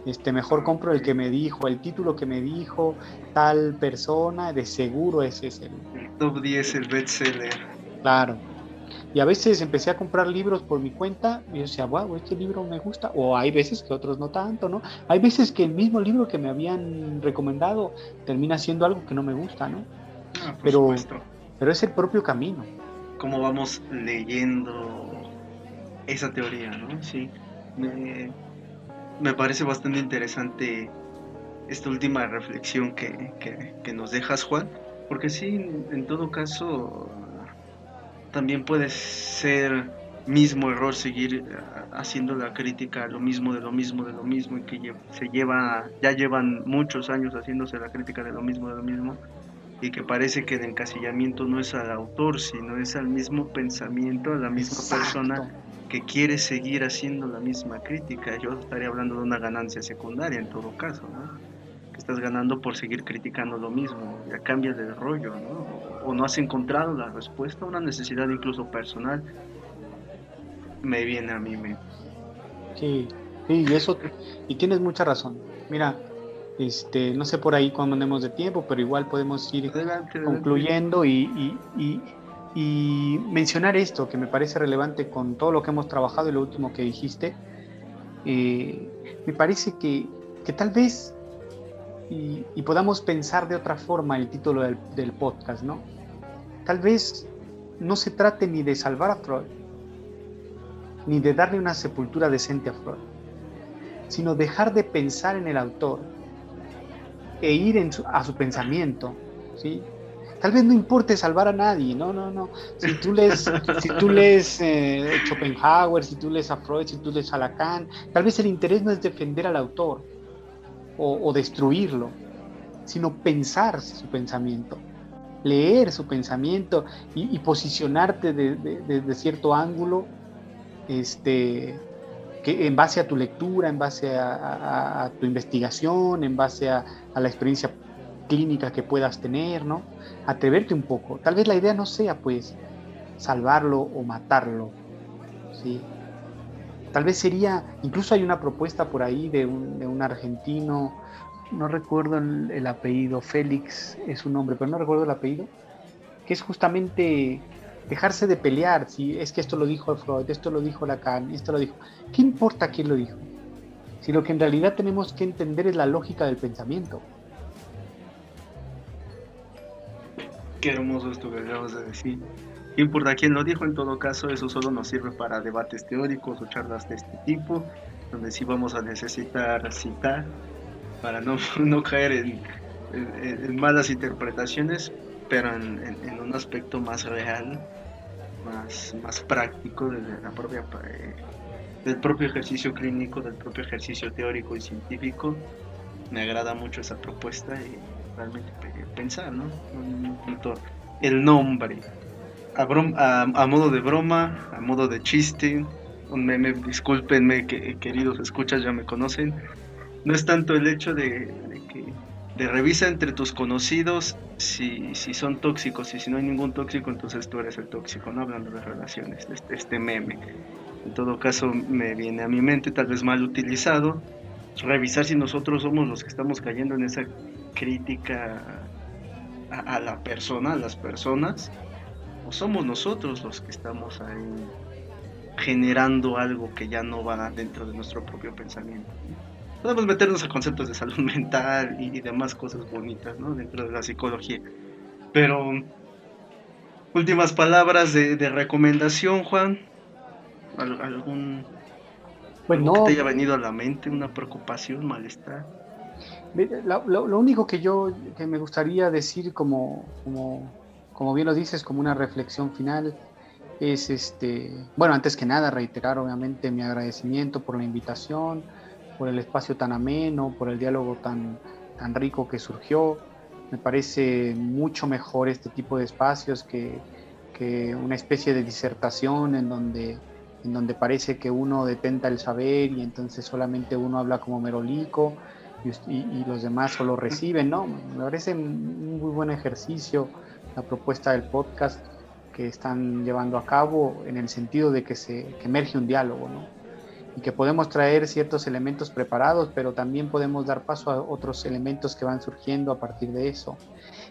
Speaker 2: Este, mejor compro el que me dijo, el título que me dijo tal persona, de seguro ese es el...
Speaker 1: El top 10, el bestseller.
Speaker 2: Claro. Y a veces empecé a comprar libros por mi cuenta y yo decía, wow, este libro me gusta. O hay veces que otros no tanto, ¿no? Hay veces que el mismo libro que me habían recomendado termina siendo algo que no me gusta, ¿no? Ah, pero, pero es el propio camino.
Speaker 1: Cómo vamos leyendo esa teoría, ¿no? Sí. Me, me parece bastante interesante esta última reflexión que, que, que nos dejas, Juan. Porque sí, en todo caso, también puede ser mismo error seguir eh, haciendo la crítica lo mismo de lo mismo de lo mismo y que se lleva ya llevan muchos años haciéndose la crítica de lo mismo de lo mismo y que parece que el encasillamiento no es al autor sino es al mismo pensamiento a la misma persona que quiere seguir haciendo la misma crítica yo estaría hablando de una ganancia secundaria en todo caso ¿no? que estás ganando por seguir criticando lo mismo ya cambia de rollo ¿no? O no has encontrado la respuesta a una necesidad incluso personal, me viene a mí me
Speaker 2: Sí, sí, y eso, y tienes mucha razón. Mira, este, no sé por ahí cuándo andemos de tiempo, pero igual podemos ir concluyendo Y, y, mencionar esto que me parece relevante con todo lo que hemos trabajado y lo último que dijiste. Eh, me parece que, que tal vez y, podamos pensar de otra forma el título del, del podcast, ¿no? Tal vez no se trate ni de salvar a Freud, ni de darle una sepultura decente a Freud, sino dejar de pensar en el autor e ir a su pensamiento, ¿sí? Tal vez no importe salvar a nadie, no, no, no. Si tú lees, (laughs) si tú lees eh, Schopenhauer, si tú lees a Freud, si tú lees a Lacan, tal vez el interés no es defender al autor o, destruirlo, sino pensar su pensamiento, leer su pensamiento y, posicionarte desde de, cierto ángulo, este, en base a tu lectura, en base a, tu investigación, en base a, a la experiencia clínica que puedas tener, ¿no? Atreverte un poco. Tal vez la idea no sea, pues, salvarlo o matarlo, ¿sí? Tal vez sería, incluso hay una propuesta por ahí de un, argentino, no recuerdo el, apellido, Félix es su nombre, pero no recuerdo el apellido, que es justamente dejarse de pelear, si es que esto lo dijo Freud, esto lo dijo Lacan, esto lo dijo. ¿Qué importa quién lo dijo? Si lo que en realidad tenemos que entender es la lógica del pensamiento.
Speaker 1: Qué hermoso esto que acabas de decir. ¿Qué importa quién lo dijo? En todo caso, eso solo nos sirve para debates teóricos o charlas de este tipo, donde sí vamos a necesitar citar para no, (laughs) no caer en, en, malas interpretaciones, pero en, en, un aspecto más real, más, más práctico de la propia, eh, del propio ejercicio clínico, del propio ejercicio teórico y científico. Me agrada mucho esa propuesta y realmente pensar, ¿no? El nombre. A, a, modo de broma, a modo de chiste, un meme, discúlpenme que queridos escuchas ya me conocen. No es tanto el hecho de, que de revisa entre tus conocidos si, si, son tóxicos y si no hay ningún tóxico, entonces tú eres el tóxico, ¿no? Hablando de relaciones, este, este meme. En todo caso, me viene a mi mente, tal vez mal utilizado, revisar si nosotros somos los que estamos cayendo en esa crítica a, la persona, a las personas, o somos nosotros los que estamos ahí generando algo que ya no va dentro de nuestro propio pensamiento. Podemos meternos a conceptos de salud (laughs) mental y, demás cosas bonitas ¿no? dentro de la psicología. Pero, últimas palabras de, recomendación, Juan. ¿Algún pues que te haya venido a la mente? ¿Una preocupación, malestar?
Speaker 2: Lo, único que yo que me gustaría decir como, como, como, bien lo dices, como una reflexión final, es este, bueno, antes que nada reiterar obviamente mi agradecimiento por la invitación, por el espacio tan ameno, por el diálogo tan, tan rico que surgió. Me parece mucho mejor este tipo de espacios que, que una especie de disertación en donde, en donde parece que uno detenta el saber y entonces solamente uno habla como merolico y, los demás solo reciben, ¿no? Me parece un muy buen ejercicio la propuesta del podcast que están llevando a cabo en el sentido de que se que emerge un diálogo, ¿no? Y que podemos traer ciertos elementos preparados, pero también podemos dar paso a otros elementos que van surgiendo a partir de eso.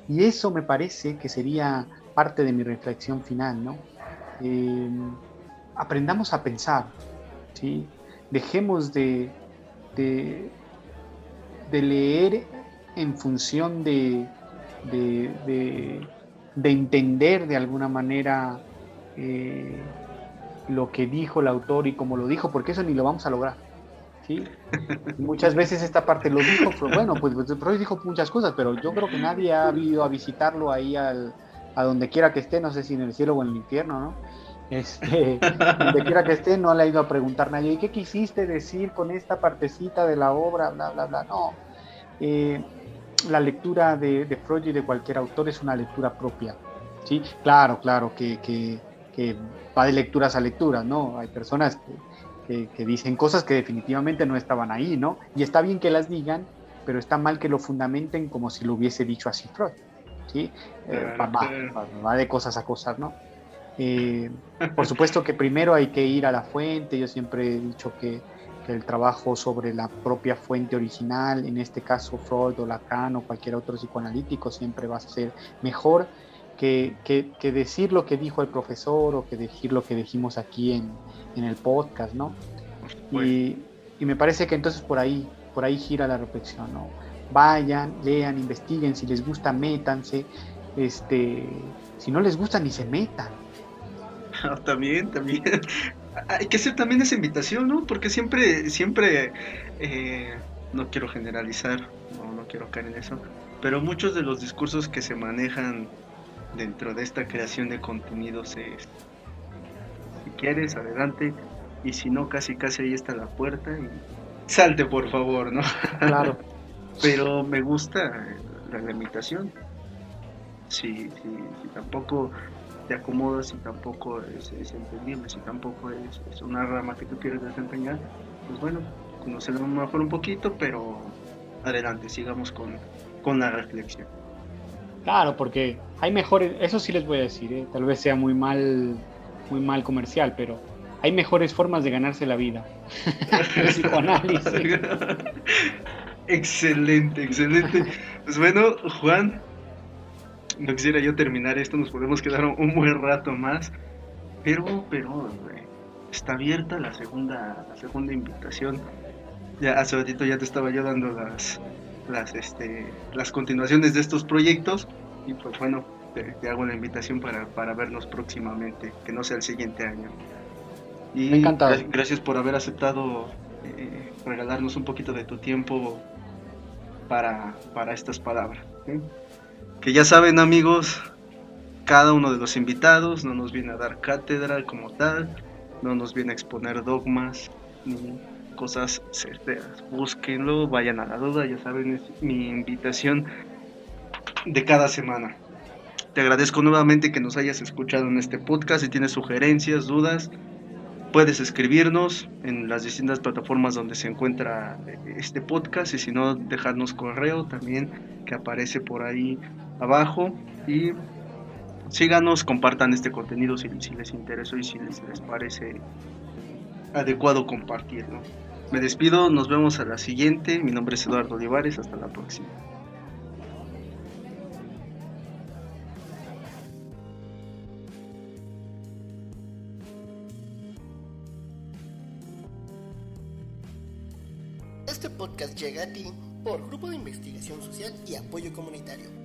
Speaker 2: Y eso me parece que sería parte de mi reflexión final, ¿no? Eh, aprendamos a pensar, ¿sí? Dejemos de, de de leer en función de, de, entender de alguna manera eh, lo que dijo el autor y cómo lo dijo, porque eso ni lo vamos a lograr. ¿sí? Muchas veces esta parte lo dijo, pero bueno, pues, pues Freud dijo muchas cosas, pero yo creo que nadie ha ido a visitarlo ahí al, a donde quiera que esté, no sé si en el cielo o en el infierno, ¿no? Este, (laughs) donde quiera que esté, no le ha ido a preguntar nadie, ¿y qué quisiste decir con esta partecita de la obra? Bla, bla, bla. No. Eh, la lectura de, Freud y de cualquier autor es una lectura propia. ¿sí? Claro, claro, que, va de lecturas a lecturas, ¿no? Hay personas que, que, dicen cosas que definitivamente no estaban ahí, ¿no? Y está bien que las digan, pero está mal que lo fundamenten como si lo hubiese dicho así Freud. ¿sí? Eh, va, de cosas a cosas, ¿no? Eh, por supuesto que primero hay que ir a la fuente, yo siempre he dicho que, el trabajo sobre la propia fuente original, en este caso Freud o Lacan o cualquier otro psicoanalítico, siempre va a ser mejor que, que, decir lo que dijo el profesor o que decir lo que dijimos aquí en, en el podcast, ¿no? Y, y, me parece que entonces por ahí, por ahí gira la reflexión, ¿no? Vayan, lean, investiguen, si les gusta, métanse, este, si no les gusta, ni se metan, (laughs)
Speaker 1: también, también. (laughs) Hay que hacer también esa invitación, ¿no? Porque siempre, siempre, eh, no quiero generalizar, no, no quiero caer en eso, pero muchos de los discursos que se manejan dentro de esta creación de contenidos es, si quieres, adelante, y si no, casi casi ahí está la puerta y salte por favor, ¿no?
Speaker 2: Claro. (laughs)
Speaker 1: Pero me gusta la limitación. Si, si, tampoco te acomodas, si tampoco es, entendible, si tampoco es, una rama que tú quieres desempeñar, pues bueno, conocerlo mejor un poquito, pero adelante, sigamos con, con la reflexión.
Speaker 2: Claro, porque hay mejores, eso sí les voy a decir, ¿eh? tal vez sea muy mal, muy mal comercial, pero hay mejores formas de ganarse la vida. (laughs) (laughs)
Speaker 1: excelente, excelente. Pues bueno, Juan, no quisiera yo terminar esto, nos podemos quedar un buen rato más, pero, pero, está abierta la segunda, la segunda invitación. Ya hace ratito ya te estaba yo dando las, las, este, las continuaciones de estos proyectos y pues bueno, te, hago la invitación para, para, vernos próximamente, que no sea el siguiente año. Y
Speaker 2: Encantado.
Speaker 1: gracias por haber aceptado eh, regalarnos un poquito de tu tiempo para, para estas palabras. Que ya saben amigos, cada uno de los invitados no nos viene a dar cátedra como tal, no nos viene a exponer dogmas ni cosas certeras. Búsquenlo, vayan a la duda, ya saben, es mi invitación de cada semana. Te agradezco nuevamente que nos hayas escuchado en este podcast. Si tienes sugerencias, dudas, puedes escribirnos en las distintas plataformas donde se encuentra este podcast y si no, dejarnos correo también que aparece por ahí abajo. Y síganos, compartan este contenido si, les interesa y si les, les parece adecuado compartirlo. Me despido, nos vemos a la siguiente. Mi nombre es Eduardo Olivares, hasta la próxima.
Speaker 3: Podcast llega a ti por Grupo de Investigación Social y Apoyo Comunitario